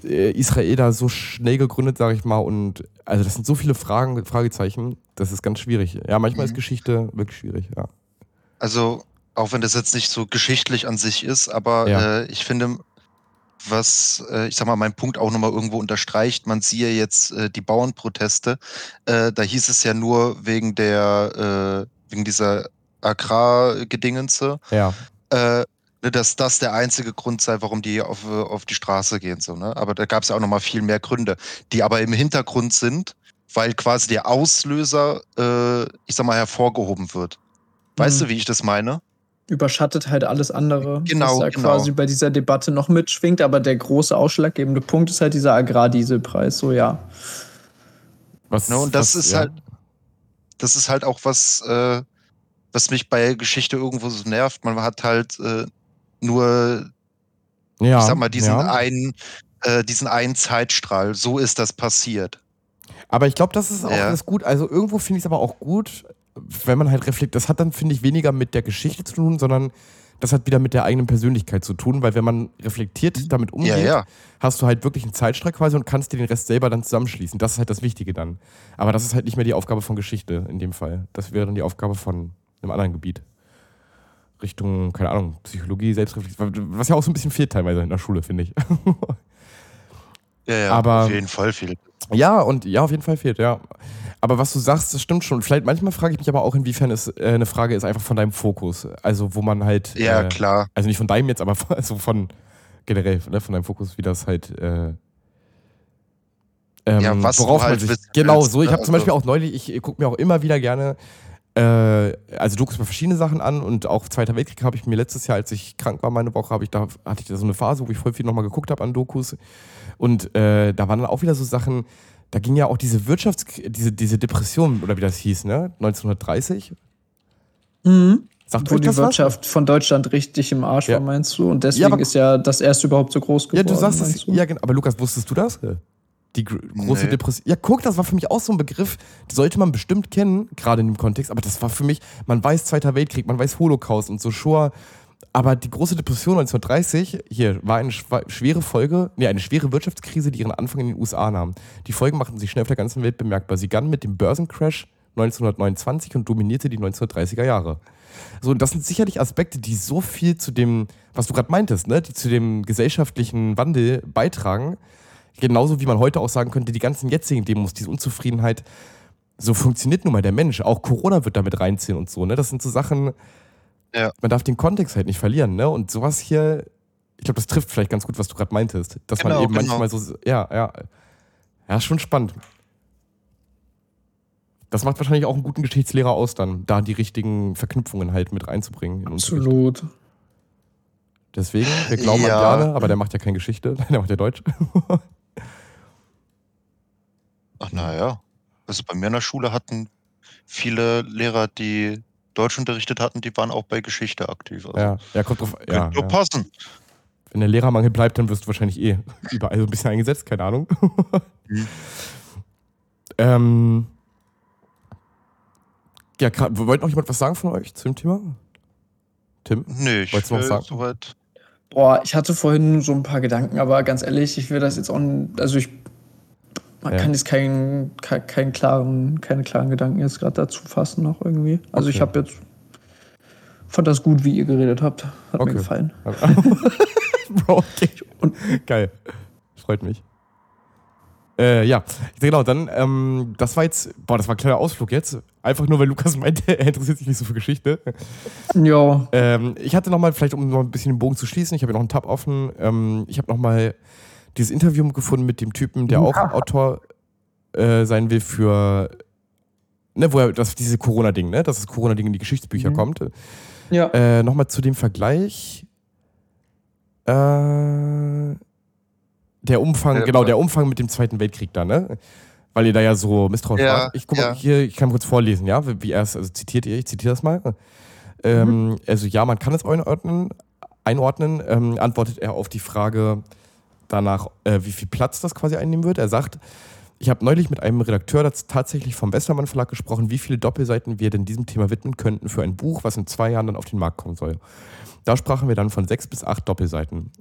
äh, Israel da so schnell gegründet, sage ich mal? Und also das sind so viele Fragen, Fragezeichen, das ist ganz schwierig. Ja, manchmal Mhm. ist Geschichte wirklich schwierig, ja. also, auch wenn das jetzt nicht so geschichtlich an sich ist, aber Ja. äh, ich finde, was, äh, ich sag mal, mein Punkt auch nochmal irgendwo unterstreicht, man siehe jetzt äh, die Bauernproteste, äh, da hieß es ja nur wegen der, äh, wegen dieser Agrargedingenze, Ja. Ne, dass das der einzige Grund sei, warum die auf, auf die Straße gehen. So, ne? Aber da gab es ja auch nochmal viel mehr Gründe, die aber im Hintergrund sind, weil quasi der Auslöser, äh, ich sag mal, hervorgehoben wird. Weißt Mhm. du, wie ich das meine? Überschattet halt alles andere, Genau, was da genau. quasi bei dieser Debatte noch mitschwingt. Aber der große ausschlaggebende Punkt ist halt dieser Agrardieselpreis. So, ja. Was, Ne, und das was, ist ja. halt, das ist halt auch was, äh, was mich bei Geschichte irgendwo so nervt. Man hat halt äh, nur, ja, ich sag mal, diesen ja. einen, äh, diesen einen Zeitstrahl. So ist das passiert. Aber ich glaube, das ist auch Ja. alles gut. Also irgendwo finde ich es aber auch gut, wenn man halt reflektiert. Das hat dann, finde ich, weniger mit der Geschichte zu tun, sondern das hat wieder mit der eigenen Persönlichkeit zu tun, weil wenn man reflektiert damit umgeht, Mhm. Ja, ja. hast du halt wirklich einen Zeitstrahl quasi und kannst dir den Rest selber dann zusammenschließen. Das ist halt das Wichtige dann. Aber das ist halt nicht mehr die Aufgabe von Geschichte in dem Fall. Das wäre dann die Aufgabe von einem anderen Gebiet. Richtung, keine Ahnung, Psychologie, Selbstreflexion, was ja auch so ein bisschen fehlt teilweise in der Schule, finde ich. *laughs* Ja, ja, Aber- auf jeden Fall viel. Ja, und ja, auf jeden Fall fehlt, ja. Aber was du sagst, das stimmt schon. Vielleicht manchmal frage ich mich aber auch, inwiefern es äh, eine Frage ist einfach von deinem Fokus. Also, wo man halt. Ja, äh, klar. Also nicht von deinem jetzt, aber von, *laughs* also von generell, ne, von deinem Fokus, wie das halt. Äh, ähm, Ja, was du worauf man halt sich, wissen Genau, willst, so. Ich ne? habe zum Also- Beispiel auch neulich, ich gucke mir auch immer wieder gerne. Äh, also Dokus über verschiedene Sachen an und auch Zweiter Weltkrieg habe ich mir letztes Jahr, als ich krank war, meine Woche, habe ich da hatte ich da so eine Phase, wo ich voll viel nochmal geguckt habe an Dokus und äh, da waren dann auch wieder so Sachen, da ging ja auch diese Wirtschafts-, diese, diese Depression, oder wie das hieß, ne? 1930. Mhm. Sagt wo die Wirtschaft was? von Deutschland richtig im Arsch ja. war, meinst du? Und deswegen ja, ist ja das erste überhaupt so groß geworden. Ja, du sagst es. Ja, genau. Aber Lukas, wusstest du das? Die große nee. Depression. Ja, guck, das war für mich auch so ein Begriff, den sollte man bestimmt kennen, gerade in dem Kontext. Aber das war für mich, man weiß Zweiter Weltkrieg, man weiß Holocaust und so Shoah. Aber die große Depression 1930, hier, war eine schwere Folge, nee, eine schwere Wirtschaftskrise, die ihren Anfang in den USA nahm. Die Folgen machten sich schnell auf der ganzen Welt bemerkbar. Sie begann mit dem Börsencrash 1929 und dominierte die 1930er Jahre. So, und das sind sicherlich Aspekte, die so viel zu dem, was du gerade meintest, ne, die zu dem gesellschaftlichen Wandel beitragen. Genauso wie man heute auch sagen könnte, die ganzen jetzigen Demos, diese Unzufriedenheit, so funktioniert nun mal der Mensch. Auch Corona wird damit reinziehen und so, ne? Das sind so Sachen, ja. man darf den Kontext halt nicht verlieren, ne? Und sowas hier, ich glaube, das trifft vielleicht ganz gut, was du gerade meintest. Dass genau, man eben genau. manchmal so, ja, ja. Ja, schon spannend. Das macht wahrscheinlich auch einen guten Geschichtslehrer aus, dann da die richtigen Verknüpfungen halt mit reinzubringen. Absolut. Deswegen, wir glauben ja. an Bjarne, aber der macht ja keine Geschichte, *laughs* der macht ja Deutsch. Ach naja. Also bei mir in der Schule hatten viele Lehrer, die Deutsch unterrichtet hatten, die waren auch bei Geschichte aktiv. Also ja, ja, kommt drauf. Ja, ja. passen. Wenn der Lehrermangel bleibt, dann wirst du wahrscheinlich eh *laughs* überall so ein bisschen eingesetzt, keine Ahnung. mhm. *laughs* ähm, ja, wollte noch jemand was sagen von euch zu dem Thema? Tim? Nee, ich Wolltest du noch sagen? soweit. Boah, ich hatte vorhin so ein paar Gedanken, aber ganz ehrlich, ich will das jetzt auch, also ich, man ja. kann jetzt keinen, keinen klaren, keine klaren Gedanken jetzt gerade dazu fassen noch irgendwie. Also okay. ich habe jetzt, fand das gut, wie ihr geredet habt, hat okay. mir gefallen. *laughs* Bro, okay. Und, Geil, freut mich. Äh, ja, genau, dann, ähm, das war jetzt, boah, das war ein kleiner Ausflug jetzt. Einfach nur, weil Lukas meinte, *laughs* er interessiert sich nicht so für Geschichte. Ja. Ähm, ich hatte nochmal, vielleicht um noch ein bisschen den Bogen zu schließen, ich habe ja noch einen Tab offen. Ähm, ich habe nochmal dieses Interview gefunden mit dem Typen, der auch Autor äh, sein will für, ne, wo er, das, diese Corona-Ding, ne, dass das Corona-Ding in die Geschichtsbücher mhm. kommt. Ja. Äh, nochmal zu dem Vergleich. Äh, der Umfang, ja, genau, der Umfang mit dem Zweiten Weltkrieg da, ne? Weil ihr da ja so misstrauisch ja, wart. Ich guck ja. mal, hier, ich kann kurz vorlesen, ja, wie er es, also zitiert ihr, ich zitiere das mal. Ähm, mhm. Also ja, man kann es einordnen, einordnen, ähm, antwortet er auf die Frage danach, äh, wie viel Platz das quasi einnehmen wird. Er sagt, ich habe neulich mit einem Redakteur tatsächlich vom Westermann Verlag gesprochen, wie viele Doppelseiten wir denn diesem Thema widmen könnten für ein Buch, was in zwei Jahren dann auf den Markt kommen soll. Da sprachen wir dann von sechs bis acht Doppelseiten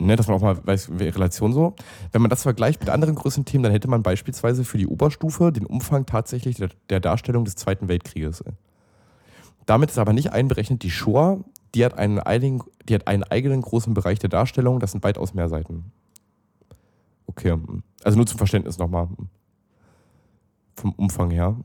ne, dass man auch mal weiß, Relation so. Wenn man das vergleicht mit anderen größeren Themen, dann hätte man beispielsweise für die Oberstufe den Umfang tatsächlich der, der Darstellung des Zweiten Weltkrieges. Damit ist aber nicht einberechnet die Shoah, die hat, einen eigenen, die hat einen eigenen großen Bereich der Darstellung, das sind weitaus mehr Seiten. Okay, also nur zum Verständnis nochmal. Vom Umfang her.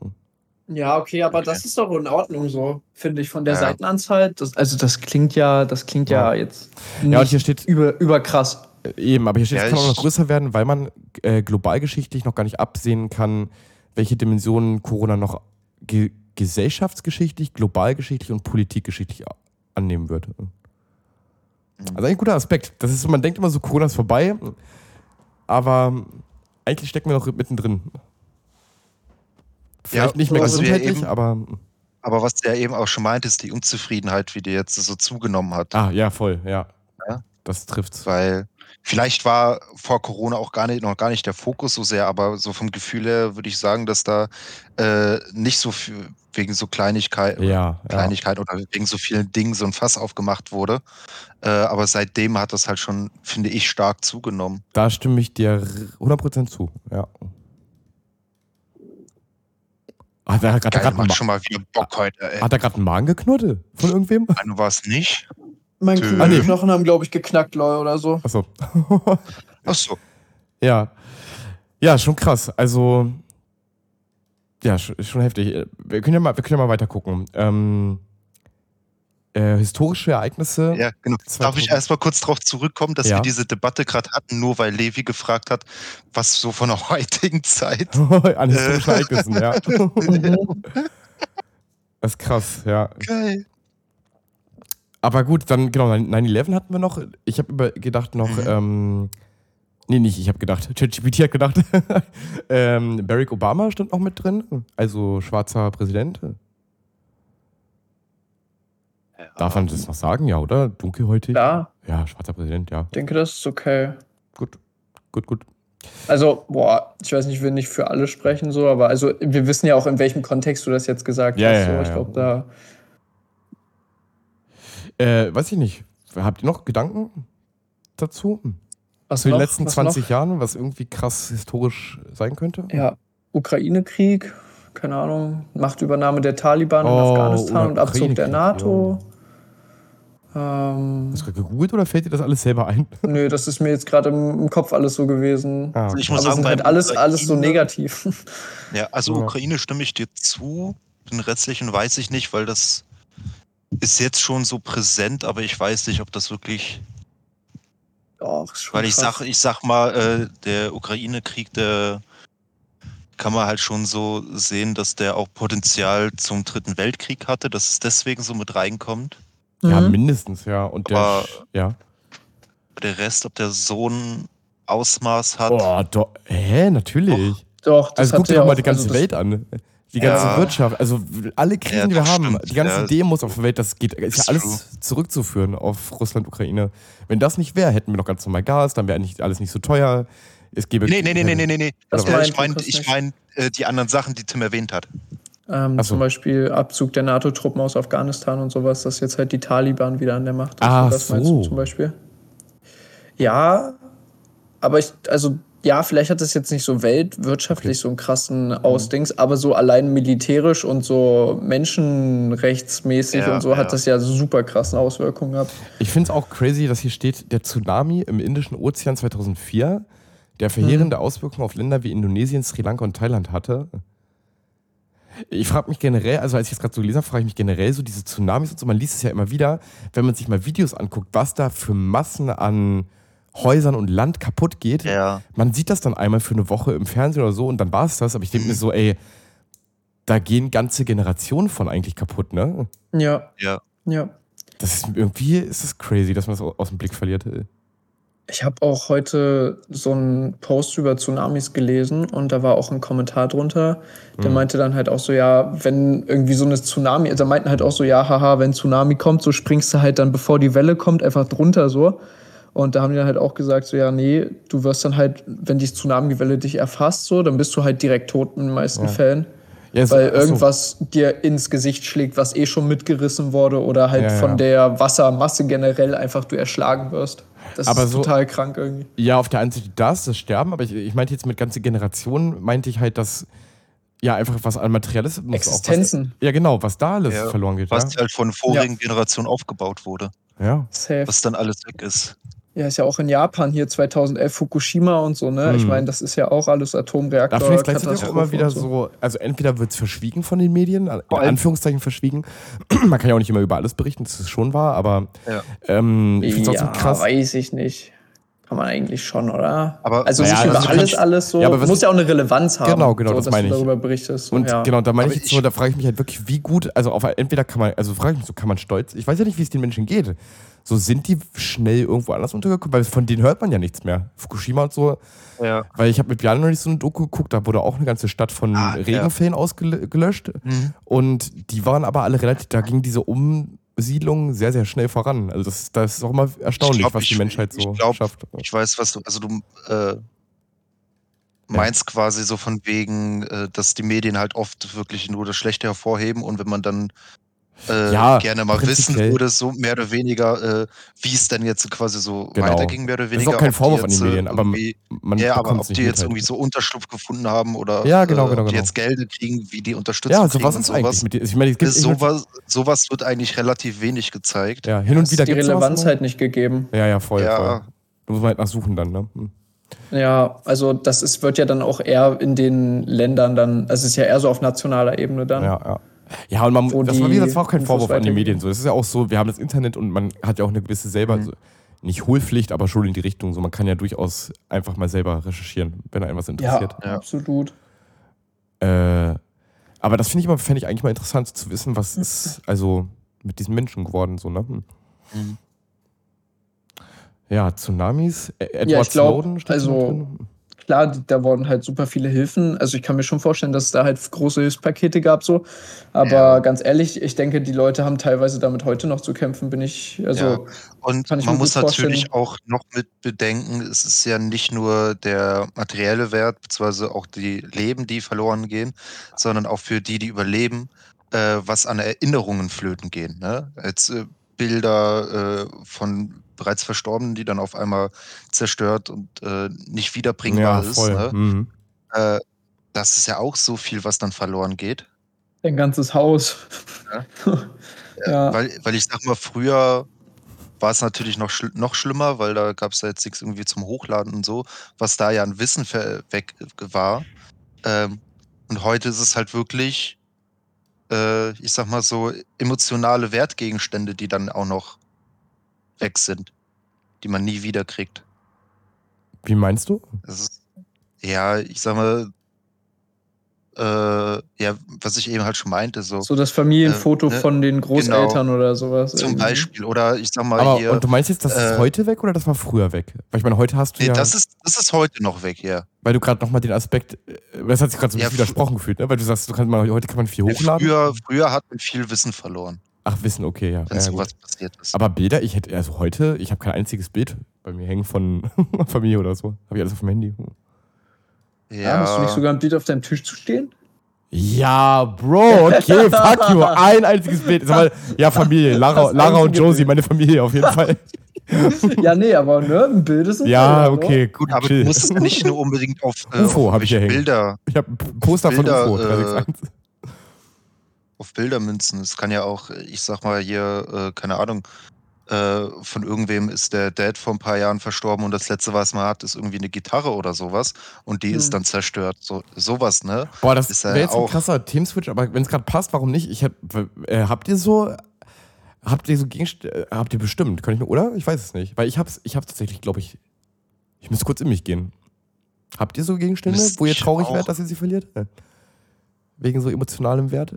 Ja, okay, aber okay. das ist doch in Ordnung so, finde ich, von der ja. Seitenanzahl. Das, also das klingt ja, das klingt ja, ja jetzt ja, und hier steht über, über krass. Äh, eben, aber hier steht, es kann auch noch größer werden, weil man äh, globalgeschichtlich noch gar nicht absehen kann, welche Dimensionen Corona noch ge gesellschaftsgeschichtlich, globalgeschichtlich und politikgeschichtlich annehmen. Mhm. Also ein guter Aspekt. Das ist, man denkt immer so, Corona ist vorbei, aber eigentlich stecken wir noch mittendrin. Vielleicht ja, nicht mehr gesundheitlich, eben, aber. Aber was ja eben auch schon meintest, die Unzufriedenheit, wie die jetzt so zugenommen hat. Ah, ja, voll, ja. ja? Das trifft's. Weil vielleicht war vor Corona auch gar nicht, noch gar nicht der Fokus so sehr, aber so vom Gefühl her würde ich sagen, dass da äh, nicht so viel, wegen so Kleinigkeit, ja, Kleinigkeit ja. oder wegen so vielen Dingen so ein Fass aufgemacht wurde. Äh, aber seitdem hat das halt schon, finde ich, stark zugenommen. Da stimme ich dir 100% zu, ja. Hat er gerade er gerade einen Magen geknurrt von irgendwem? Nein, war es nicht. Mein ah, nee. Knochen haben, glaube ich, geknackt, Leute, oder so. Achso. *laughs* Achso. Ja. Ja, schon krass. Also, ja, schon heftig. Wir können ja mal, wir können ja mal weiter gucken. Ähm, äh, historische Ereignisse. Ja, genau. Darf ich erstmal kurz darauf zurückkommen, dass ja. wir diese Debatte gerade hatten, nur weil Levi gefragt hat, was so von der *laughs* heutigen Zeit. *laughs* An historischen äh. Ereignissen, ja. das ist krass, ja. Geil. Aber gut, dann genau, 9-11 hatten wir noch. Ich habe gedacht noch, mhm. ähm, nee, nicht, ich habe gedacht, ChatGPT hat gedacht, *laughs* ähm, Barack Obama stand noch mit drin, also schwarzer Präsident. Darf man das noch sagen, ja, oder? Dunkelhäutig? Klar, Ja, schwarzer Präsident, ja. ich denke, das ist okay. Gut, gut, gut. Also, boah, ich weiß nicht, ich will nicht für alle sprechen, so, aber also wir wissen ja auch, in welchem Kontext du das jetzt gesagt Ja, hast. ja, so. ja, Ich ja. glaube, da. Äh, weiß ich nicht. Habt ihr noch Gedanken dazu? Was Zu den noch? letzten Was 20 noch? Jahren, was irgendwie krass historisch sein könnte? Ja, Ukraine-Krieg, keine Ahnung, Machtübernahme der Taliban in Oh, Afghanistan und Abzug der NATO. Ähm, Hast du gerade gegoogelt oder fällt dir das alles selber ein? *laughs* nö, das ist mir jetzt gerade im, im Kopf alles so gewesen. Ah, Also ich Aber muss es sagen, sind halt alles, alles so Ukraine- negativ. Ja, also Ja. Ukraine stimme ich dir zu. Den restlichen weiß ich nicht, weil das ist jetzt schon so präsent, aber ich weiß nicht, ob das wirklich. Doch, ist schon Weil ich krass. sag, ich sag mal, äh, der Ukraine-Krieg, der kann man halt schon so sehen, dass der auch Potenzial zum Dritten Weltkrieg hatte, dass es deswegen so mit reinkommt. ja, Mhm. mindestens, ja. Und der, Aber- ja. Der Rest, ob der so ein Ausmaß hat. Oh, doch. Hä, natürlich. Doch, das Also guck dir ja doch mal die ganze also Welt an. Die ganze Ja. Wirtschaft, also alle Krisen, Ja, die wir haben, stimmt. die ganzen Ja. Demos auf der Welt, das geht, ist ja alles true. zurückzuführen auf Russland, Ukraine. Wenn das nicht wäre, hätten wir noch ganz normal Gas, dann wäre nicht alles nicht so teuer. Es gäbe Nee, nee, nee, nee, nee, nee, nee. Das ich meine Lukas ich mein, äh, die anderen Sachen, die Tim erwähnt hat. Ähm, so. Zum Beispiel Abzug der NATO-Truppen aus Afghanistan und sowas, dass jetzt halt die Taliban wieder an der Macht sind. Ach das meinst so. du zum Beispiel? Ja, aber ich, also ja, vielleicht hat das jetzt nicht so weltwirtschaftlich so einen krassen Ausdings, aber so allein militärisch und so menschenrechtsmäßig Ja, und so hat ja. das ja super krassen Auswirkungen gehabt. Ich finde es auch crazy, dass hier steht, der Tsunami im Indischen Ozean 2004, der verheerende Auswirkungen auf Länder wie Indonesien, Sri Lanka und Thailand hatte. Ich frage mich generell, also als ich es gerade so gelesen habe, frage ich mich generell so diese Tsunamis und so, man liest es ja immer wieder, wenn man sich mal Videos anguckt, was da für Massen an Häusern und Land kaputt geht. Ja. Man sieht das dann einmal für eine Woche im Fernsehen oder so und dann war es das, aber ich denke mir so, ey, da gehen ganze Generationen von eigentlich kaputt, ne? Ja, Ja. ja. Das ist irgendwie ist das crazy, dass man das aus dem Blick verliert. Ich habe auch heute so einen Post über Tsunamis gelesen und da war auch ein Kommentar drunter. Der Mhm. meinte dann halt auch so, ja, wenn irgendwie so eine Tsunami, also meinten halt auch so, ja, haha, wenn Tsunami kommt, so springst du halt dann, bevor die Welle kommt, einfach drunter so. Und da haben die dann halt auch gesagt, so, ja, nee, du wirst dann halt, wenn die Tsunami-Welle dich erfasst, so, dann bist du halt direkt tot in den meisten Ja. Fällen. Ja, so- Weil ach so. irgendwas dir ins Gesicht schlägt, was eh schon mitgerissen wurde oder halt Ja, ja. von der Wassermasse generell einfach du erschlagen wirst. Das Aber ist so- total krank irgendwie. Ja, auf der einen Seite das, das Sterben, aber ich, ich meinte jetzt mit ganze Generationen, meinte ich halt, dass ja einfach was an Materialismus auch Existenzen. Was, ja, genau, was da alles Ja, verloren geht. Was halt von vorigen Generationen aufgebaut wurde. Ja. ja. Safe. Was dann alles weg ist. Ja, ist ja auch in Japan hier 2011 Fukushima und so, ne? Ich Hm. meine, das ist ja auch alles Atomreaktor. Da finde ich gleichzeitig auch immer wieder und so, also entweder wird es verschwiegen von den Medien, in Anführungszeichen verschwiegen. *clears throat* Man kann ja auch nicht immer über alles berichten, das ist schon wahr, aber Ja. ähm, ich finde es ja, trotzdem krass. weiß ich nicht. Kann man eigentlich schon, oder? Aber- also Naja, nicht über also du alles, alles so. Ja, aber was- muss ja auch eine Relevanz haben. Genau, genau, so, das dass meine du ich. darüber berichtest. So, Und ja. genau, da meine ich Aber jetzt so, ich- da frage ich mich halt wirklich, wie gut, also auf entweder kann man, also frage ich mich so, kann man stolz, ich weiß ja nicht, wie es den Menschen geht. So sind die schnell irgendwo anders untergekommen, weil von denen hört man ja nichts mehr. Fukushima und so, Ja. weil ich habe mit Björn noch nicht so eine Doku geguckt, da wurde auch eine ganze Stadt von Ah, ja. Regenfällen ausgelöscht Mhm. und die waren aber alle relativ, da ging diese Umsiedlung sehr, sehr schnell voran. Also das, das ist auch immer erstaunlich, glaub, was die ich- Menschheit ich so glaub, schafft. Ich weiß, was du, also du äh, meinst quasi so von wegen, äh, dass die Medien halt oft wirklich nur das Schlechte hervorheben und wenn man dann äh, Ja, gerne mal wissen würde, so mehr oder weniger, äh, wie es dann jetzt quasi so Genau. weiterging, mehr oder Das ist weniger. auch kein die Vorwurf an die äh, Medien, aber man ja, aber ob nicht die jetzt halt. irgendwie so Unterschlupf gefunden haben oder Ja, genau, äh, genau, ob die genau. jetzt Gelder kriegen, wie die Unterstützung Ja, so kriegen was und ist eigentlich mit. Ich meine, es gibt Ist sowas, sowas wird eigentlich relativ wenig gezeigt. ja, hin und Ist wieder die gibt's sowas Relevanz halt nicht gegeben. Ja, ja, voll, voll. Ja, Da muss man halt nachsuchen dann, ne? Hm. Ja, also das ist, wird ja dann auch eher in den Ländern dann, es ist ja eher so auf nationaler Ebene dann. Ja, ja. Ja, und man, Wo das, war, wieder- das war auch kein Vorwurf an die. Medien. So. Das ist ja auch so, wir haben das Internet und man hat ja auch eine gewisse selber, Mhm. also nicht Hohlpflicht, aber schon in die Richtung. So, man kann ja durchaus einfach mal selber recherchieren, wenn einen was Ja, interessiert. Ja. absolut. Äh, aber das finde ich immer, fände ich eigentlich mal interessant zu wissen, was ist also mit diesen Menschen geworden, so, ne? Hm. Mhm. Ja, Tsunamis, Ä- Edward Ja, ich glaub, Snowden steht also- drin. Klar, da wurden halt super viele Hilfen. Also ich kann mir schon vorstellen, dass es da halt große Hilfspakete gab so. Aber ja. ganz ehrlich, ich denke, die Leute haben teilweise damit heute noch zu kämpfen, bin ich. Also ja. Und man muss natürlich auch noch mit bedenken, es ist ja nicht nur der materielle Wert, beziehungsweise auch die Leben, die verloren gehen, sondern auch für die, die überleben, äh, was an Erinnerungen flöten gehen. Ne? Jetzt äh, Bilder äh, von bereits Verstorbenen, die dann auf einmal zerstört und äh, nicht wiederbringbar ja, ist. Ne? Mhm. Äh, das ist ja auch so viel, was dann verloren geht. Ein ganzes Haus. Ja. *laughs* ja. Weil, weil ich sag mal, früher war es natürlich noch, schl noch schlimmer, weil da gab es ja jetzt nichts irgendwie zum Hochladen und so, was da ja an Wissen weg war. Ähm, und heute ist es halt wirklich, äh, ich sag mal so, emotionale Wertgegenstände, die dann auch noch weg sind, die man nie wieder kriegt. Wie meinst du? Ist, ja, ich sag mal, äh, ja, was ich eben halt schon meinte. So, so das Familienfoto äh, ne? von den Großeltern genau, oder sowas. Zum irgendwie. Beispiel. Oder ich sag mal Aber, hier. Und du meinst jetzt, das ist äh, heute weg oder das war früher weg? Weil ich meine, heute hast du nee, ja. Das ist, das ist heute noch weg, ja. Weil du gerade nochmal den Aspekt, äh, das hat sich gerade so ein bisschen ja, widersprochen gefühlt, ne? Weil du sagst, du kannst mal, heute kann man viel hochladen. Früher, früher hat man viel Wissen verloren. Ach, Wissen, okay, ja. Wenn ja, sowas passiert ist. Aber Bilder, ich hätte, also heute, ich habe kein einziges Bild bei mir hängen von *laughs* Familie oder so. Habe ich alles auf dem Handy. Ja. ja. Hast du nicht sogar ein Bild auf deinem Tisch zu stehen? Ja, Bro, okay, fuck you. Ein einziges Bild. Mal, ja, Familie. Lara, Lara und Josie, meine Familie auf jeden Fall. ja, nee, aber ne, ein Bild ist ein Ja, Bild, okay, gut. Aber chill. du musst es nicht nur unbedingt auf äh, UFO habe ich hier Bilder. Hängen. Ich habe ein Poster Bilder, von UFO. Äh, auf Bilder münzen. Es kann ja auch, ich sag mal hier, äh, keine Ahnung, äh, von irgendwem ist der Dad vor ein paar Jahren verstorben und das letzte, was man hat, ist irgendwie eine Gitarre oder sowas und die hm. ist dann zerstört. So, sowas, ne? Boah, das wäre jetzt ein krasser Themenswitch, aber wenn es gerade passt, warum nicht? Ich hab, äh, habt ihr so. Habt ihr so Gegenstände, äh, habt ihr bestimmt, kann ich nur, oder? Ich weiß es nicht. Weil ich hab's, ich hab's tatsächlich, glaube ich, ich muss kurz in mich gehen. Habt ihr so Gegenstände, Müsst wo ihr traurig werdet, dass ihr sie verliert? Wegen so emotionalem Wert?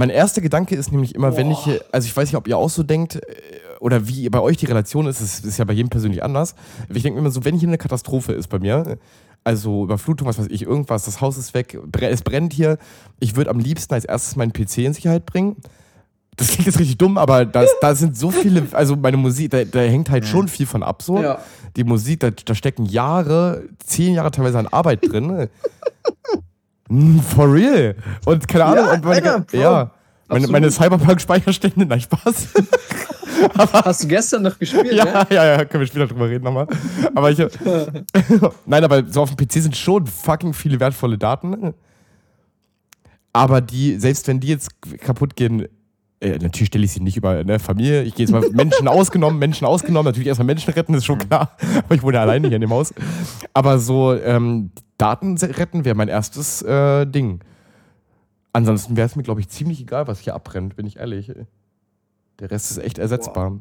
Mein erster Gedanke ist nämlich immer, Boah. wenn ich, also ich weiß nicht, ob ihr auch so denkt, äh, oder wie bei euch die Relation ist, es ist ja bei jedem persönlich anders. Ich denke immer so, wenn hier eine Katastrophe ist bei mir, also Überflutung, was weiß ich, irgendwas, das Haus ist weg, es brennt hier, ich würde am liebsten als erstes meinen PC in Sicherheit bringen. Das klingt jetzt richtig dumm, aber das, da sind so viele, also meine Musik, da, da hängt halt schon viel von ab so. Ja. Die Musik, da, da stecken Jahre, zehn Jahre teilweise an Arbeit drin. Mm, for real. Und keine Ahnung. Ja, und meine, Alter, ja. Meine, meine Cyberpunk-Speicherstände, *laughs* nein, Spaß. Hast du gestern noch gespielt? Ja, ne? ja, ja, können wir später drüber reden nochmal. Aber ich. *laughs* nein, aber so auf dem PC sind schon fucking viele wertvolle Daten. Aber die, selbst wenn die jetzt kaputt gehen, äh, natürlich stelle ich sie nicht über ne, Familie. Ich gehe jetzt mal Menschen *laughs* ausgenommen, Menschen ausgenommen. Natürlich erstmal Menschen retten, ist schon klar. *laughs* Aber ich wohne ja alleine hier in dem Haus. Aber so ähm, Daten retten wäre mein erstes äh, Ding. Ansonsten wäre es mir, glaube ich, ziemlich egal, was hier abbrennt, bin ich ehrlich. Der Rest ist echt ersetzbar. Wow.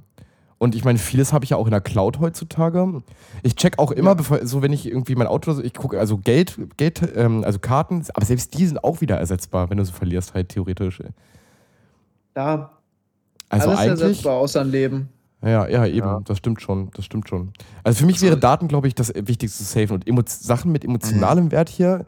Und ich meine, vieles habe ich ja auch in der Cloud heutzutage. Ich check auch immer, ja. bevor, so wenn ich irgendwie mein Auto, ich gucke, also Geld, Geld, ähm, also Karten, aber selbst die sind auch wieder ersetzbar, wenn du so verlierst, halt theoretisch. Ja. Also Alles eigentlich. ersetzbar, außer ein Leben. Ja, ja, eben, ja. das stimmt schon, das stimmt schon. Also für mich wäre Daten, glaube ich, das Wichtigste zu safen und Emo Sachen mit emotionalem mhm. Wert hier.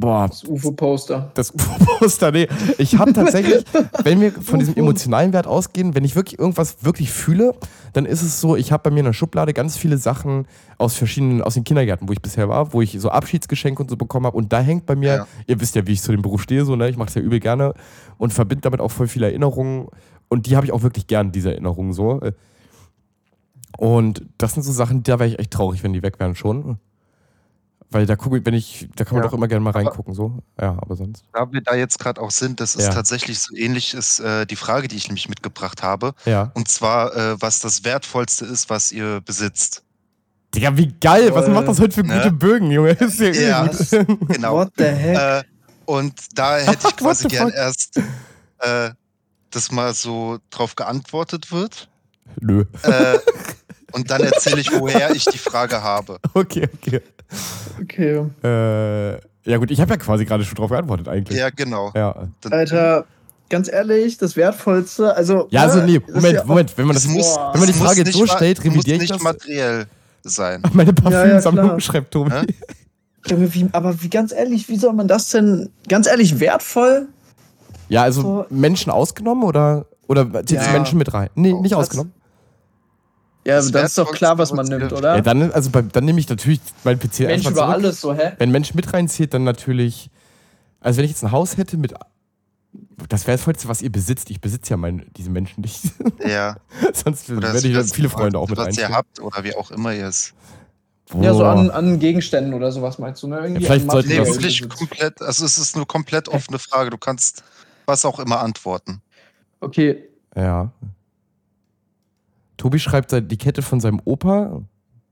Boah. Das UFO-Poster. Das *laughs* UFO-Poster, nee. Ich habe tatsächlich, wenn wir von diesem emotionalen Wert ausgehen, wenn ich wirklich irgendwas wirklich fühle, dann ist es so, ich habe bei mir in der Schublade ganz viele Sachen aus verschiedenen, aus den Kindergärten, wo ich bisher war, wo ich so Abschiedsgeschenke und so bekommen habe. Und da hängt bei mir, ja. ihr wisst ja, wie ich zu dem Beruf stehe, so, ne? Ich mache es ja übel gerne und verbinde damit auch voll viele Erinnerungen und die habe ich auch wirklich gern, diese Erinnerungen so. Und das sind so Sachen, da wäre ich echt traurig, wenn die weg wären schon. Weil da gucke wenn ich, da kann man ja. doch immer gerne mal reingucken, so. Ja, aber sonst. Da wir da jetzt gerade auch sind, das ist ja. tatsächlich so ähnlich, ist äh, die Frage, die ich nämlich mitgebracht habe. Ja. Und zwar, äh, was das Wertvollste ist, was ihr besitzt. Digga, wie geil! Was macht das heute für ne? gute Bögen, Junge? Ist ja, ja *laughs* genau. What the heck? Äh, und da hätte ich quasi gern erst äh, dass mal so drauf geantwortet wird. Nö. Äh, *laughs* und dann erzähle ich, woher ich die Frage habe. *laughs* Okay, okay. Okay. Äh, ja gut, ich habe ja quasi gerade schon drauf geantwortet eigentlich. Ja, genau. Ja. Alter, ganz ehrlich, das Wertvollste, also... Ja, also ne, nee, Moment, ja Moment, wenn man das, muss, wenn man die Frage jetzt so stellt, revidiere ich nicht das. materiell. sein. *laughs* Meine Ja, ja, Parfümsammlung, klar. schreibt Tobi. Hä? Aber wie, aber wie ganz ehrlich, wie soll man das denn, ganz ehrlich, wertvoll? Ja, also So. Menschen ausgenommen oder, oder zählst Ja. Menschen mit rein? Nee, nicht Das- ausgenommen. Ja, Das das, ist doch klar, was man nimmt, oder? Ja, dann, also dann nehme ich natürlich mein PC Mensch einfach über zurück. alles, so, hä? Wenn Menschen mit reinzählt, dann natürlich. Also wenn ich jetzt ein Haus hätte mit. Das wäre das Vollste, was ihr besitzt. Ich besitze ja mein, diese Menschen nicht. *laughs* Ja. Sonst Oder werde ich dann das- viele Freunde auch mit Was ihr reinziehen. habt oder wie auch immer ihr es. Ja, so Boah. an, an Gegenständen oder sowas meinst du, ne? Irgendwie Ja, vielleicht an sollten Nee, wir wirklich komplett, also es ist eine komplett offene Frage. Du kannst was auch immer antworten. Okay, Ja. Tobi schreibt die Kette von seinem Opa,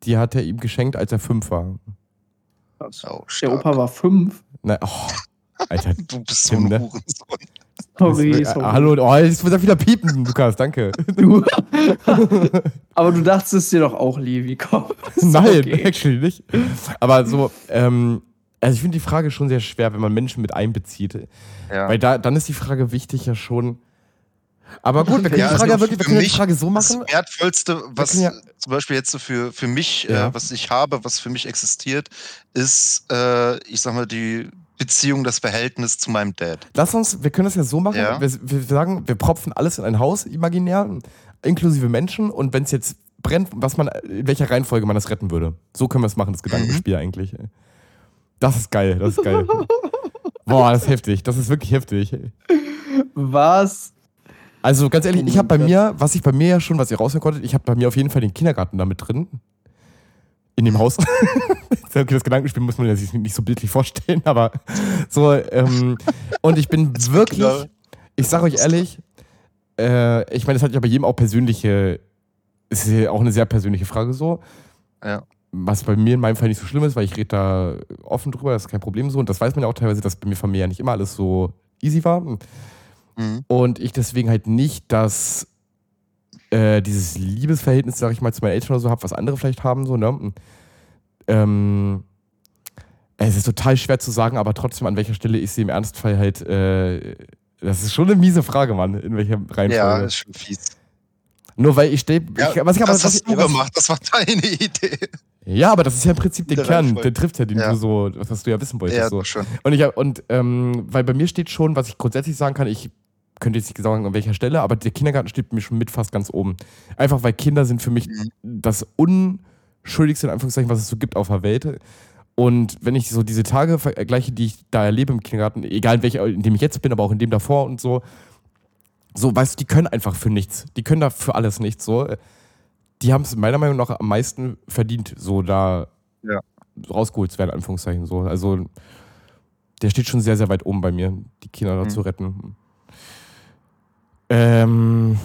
die hat er ihm geschenkt, als er fünf war. Oh, Der. Opa war fünf. Na, oh, Alter. *laughs* Du bist so ein ne? Hurensohn. Sorry, sorry. Hallo, oh, jetzt muss er wieder piepen, Lukas, danke. Du. *laughs* Aber du dachtest es dir doch auch, Levi, komm. Nein, okay. actually nicht. Aber so, ähm, also ich finde die Frage schon sehr schwer, wenn man Menschen mit einbezieht. Ja. Weil da, dann ist die Frage wichtig ja schon. Aber gut, wir können Ja, die Frage also ja wirklich, wir für können die mich Frage so Das machen. Wertvollste, was ja- zum Beispiel jetzt so für, für mich, Ja. äh, was ich habe, was für mich existiert, ist, äh, ich sag mal, die Beziehung, das Verhältnis zu meinem Dad. Lass uns, wir können das ja so machen. Ja. Wir, wir sagen, wir propfen alles in ein Haus imaginär, inklusive Menschen. Und wenn es jetzt brennt, was man, in welcher Reihenfolge man das retten würde. So können wir es machen, das Gedankenspiel Mhm. eigentlich. Das ist geil, das ist geil. *laughs* Boah, das ist heftig, das ist wirklich heftig. Was? Also ganz ehrlich, Oh ich habe bei mein mir, was ich bei mir ja schon, was ihr raushören konntet, ich habe bei mir auf jeden Fall den Kindergarten damit drin. In dem Haus. *laughs* okay, das Gedankenspiel muss man ja sich nicht so bildlich vorstellen, aber so, ähm, und ich bin *laughs* wirklich, ich sage euch ehrlich, äh, ich meine, das hat ja bei jedem auch persönliche, ist ja auch eine sehr persönliche Frage so. Ja. Was bei mir in meinem Fall nicht so schlimm ist, weil ich rede da offen drüber, das ist kein Problem so. Und das weiß man ja auch teilweise, dass bei mir Familie ja nicht immer alles so easy war. Mhm. Und ich deswegen halt nicht das, äh, dieses Liebesverhältnis, sag ich mal, zu meinen Eltern oder so habe, was andere vielleicht haben, so, ne? Ähm, es ist total schwer zu sagen, aber trotzdem, an welcher Stelle ich sie im Ernstfall halt, äh, das ist schon eine miese Frage, Mann, in welcher Ja, Reihenfolge. ist schon fies. Nur weil ich stehe, Ja, was ich aber, das was hast du was, gemacht, das war deine Idee. Ja, aber das ist ja im Prinzip der Kern, der trifft ja den Ja. du so, was du ja wissen wolltest. Ja, so. schon. Und ich und ähm, weil bei mir steht schon, was ich grundsätzlich sagen kann, ich könnte jetzt nicht sagen, an welcher Stelle, aber der Kindergarten steht mir schon mit fast ganz oben. Einfach weil Kinder sind für mich Mhm. das unschuldigste, in Anführungszeichen, was es so gibt auf der Welt. Und wenn ich so diese Tage vergleiche, die ich da erlebe im Kindergarten, egal in welcher, in dem ich jetzt bin, aber auch in dem davor und so, so, weißt du, die können einfach für nichts. Die können da für alles nichts. So. Die haben es meiner Meinung nach am meisten verdient, so da Ja. rausgeholt zu werden, in Anführungszeichen. So. Also der steht schon sehr, sehr weit oben bei mir, die Kinder da Mhm. zu retten. Ähm,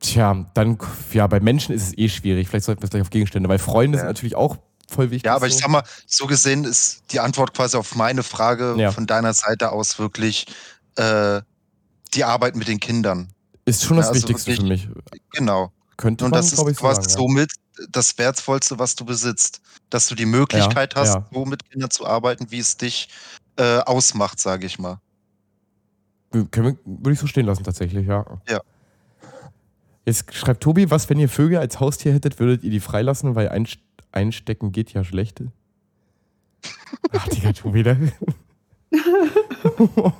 tja, dann, ja, bei Menschen ist es eh schwierig. Vielleicht sollten wir es gleich auf Gegenstände, weil Freunde Ja. sind natürlich auch voll wichtig. Ja, aber ich so. sag mal, so gesehen ist die Antwort quasi auf meine Frage Ja. von deiner Seite aus wirklich äh, die Arbeit mit den Kindern. ist schon das Ja, also Wichtigste für mich. Genau. Könnte Und man, das ist ich, so quasi ja. somit das Wertvollste, was du besitzt. Dass du die Möglichkeit hast, so mit Kindern zu arbeiten, wie es dich äh, ausmacht, sage ich mal. Können wir, würde ich so stehen lassen, tatsächlich, ja. Ja. Jetzt schreibt Tobi, was, wenn ihr Vögel als Haustier hättet, würdet ihr die freilassen, weil einst- einstecken geht ja schlecht. *laughs* Ach, Digga, Tobi, ne? *laughs*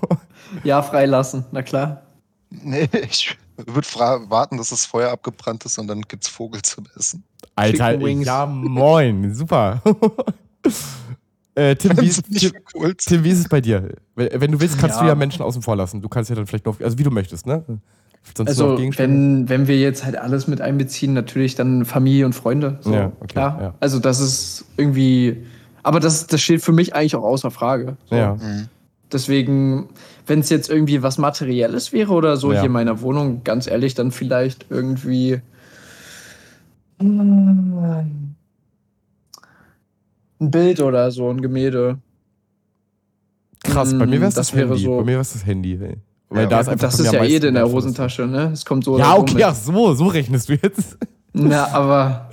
Ja, freilassen, na klar. Nee, ich würde warten, dass das Feuer abgebrannt ist und dann gibt's Vogel zum Essen. Alter, ja moin, super. *laughs* äh, Tim, *laughs* wie ist, Tim, cool. Tim, wie ist es bei dir? Wenn wenn du willst, kannst du Ja. ja Menschen außen vor lassen. Du kannst ja dann vielleicht noch, also wie du möchtest, ne? Sonst Also, wenn, wenn wir jetzt halt alles mit einbeziehen, natürlich dann Familie und Freunde. So, Ja, okay, klar. ja. Also, das ist irgendwie. Aber das, das steht für mich eigentlich auch außer Frage. So. Ja. Mhm. Deswegen, wenn es jetzt irgendwie was Materielles wäre oder so Ja. hier in meiner Wohnung, ganz ehrlich, dann vielleicht irgendwie. Ein Bild oder so, ein Gemälde. Krass, bei mir wäre es das, Das wäre Handy. so- Bei mir wäre es das Handy. ey. Weil Ja, da ist einfach das ist ja eh in der. Hosentasche, ne? Es kommt so. Ja, okay, so ach so, so rechnest du jetzt. Na, aber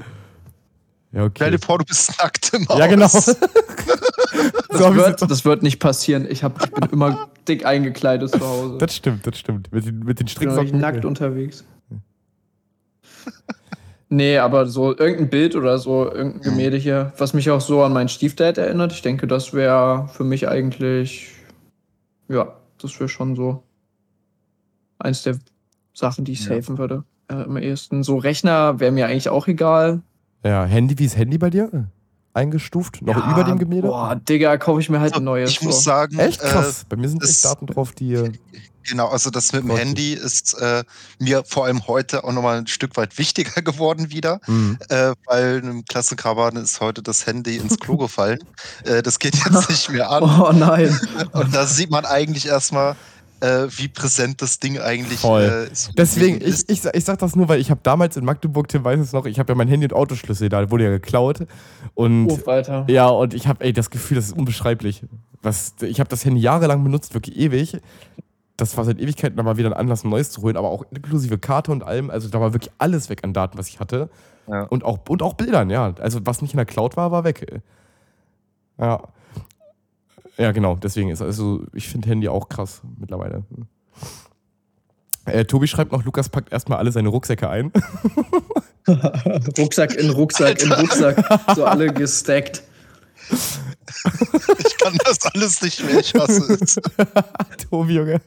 Ja, okay. Stell dir vor, du bist nackt im Haus. Ja, genau. *laughs* das, wird, das wird nicht passieren. Ich, hab, ich bin immer dick eingekleidet zu Hause. Das stimmt, das stimmt. Mit den, mit den ich bin Stricksocken. nackt unterwegs. *laughs* Nee, aber so irgendein Bild oder so, irgendein Gemälde hier, was mich auch so an meinen Stiefdad erinnert. Ich denke, das wäre für mich eigentlich, ja, das wäre schon so eins der Sachen, die ich Ja. safen würde. Äh, am ehesten. So Rechner wäre mir eigentlich auch egal. Ja, Handy, wie ist Handy bei dir? Eingestuft? Noch Ja, über dem Gemälde? Boah, Digga, kaufe ich mir halt ein neues. ich muss so. sagen, Echt äh, krass. bei mir sind das- echt Daten drauf, die. Genau, also das mit dem Gott. Handy ist äh, mir vor allem heute auch nochmal ein Stück weit wichtiger *laughs* geworden wieder, hm. äh, weil einem Klassenkameraden ist heute das Handy ins Klo *laughs* gefallen. Äh, das geht jetzt nicht mehr an. Oh nein. *laughs* Und da sieht man eigentlich erstmal, äh, wie präsent das Ding eigentlich Voll. äh, so Deswegen, ich, ist. ich, sag- ich sag das nur, weil ich habe damals in Magdeburg, Tim weiß es noch, ich habe ja mein Handy und Autoschlüssel, da wurde ja geklaut. Und Ruf weiter. ja, und ich habe, ey, das Gefühl, das ist unbeschreiblich. Was, ich habe das Handy jahrelang benutzt, wirklich ewig. Das war seit Ewigkeiten da mal wieder ein Anlass, ein neues zu holen, aber auch inklusive Karte und allem. Also da war wirklich alles weg an Daten, was ich hatte. Ja. Und, auch, und auch Bildern, ja. Also was nicht in der Cloud war, war weg. Ja. Ja, genau, deswegen ist also, ich finde Handy auch krass mittlerweile. Äh, Tobi schreibt noch, Lukas packt erstmal alle seine Rucksäcke ein. *laughs* Rucksack in Rucksack in Rucksack. So alle gestackt. Ich kann das alles nicht mehr, ich hasse es. *laughs* Tobi, Junge.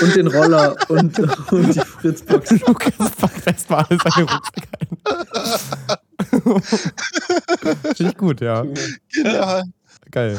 Und den Roller und, und die Fritzbox. Lukas packt erstmal alle seine Rucksäcke ein. Finde ich gut, ja. Genial. Geil.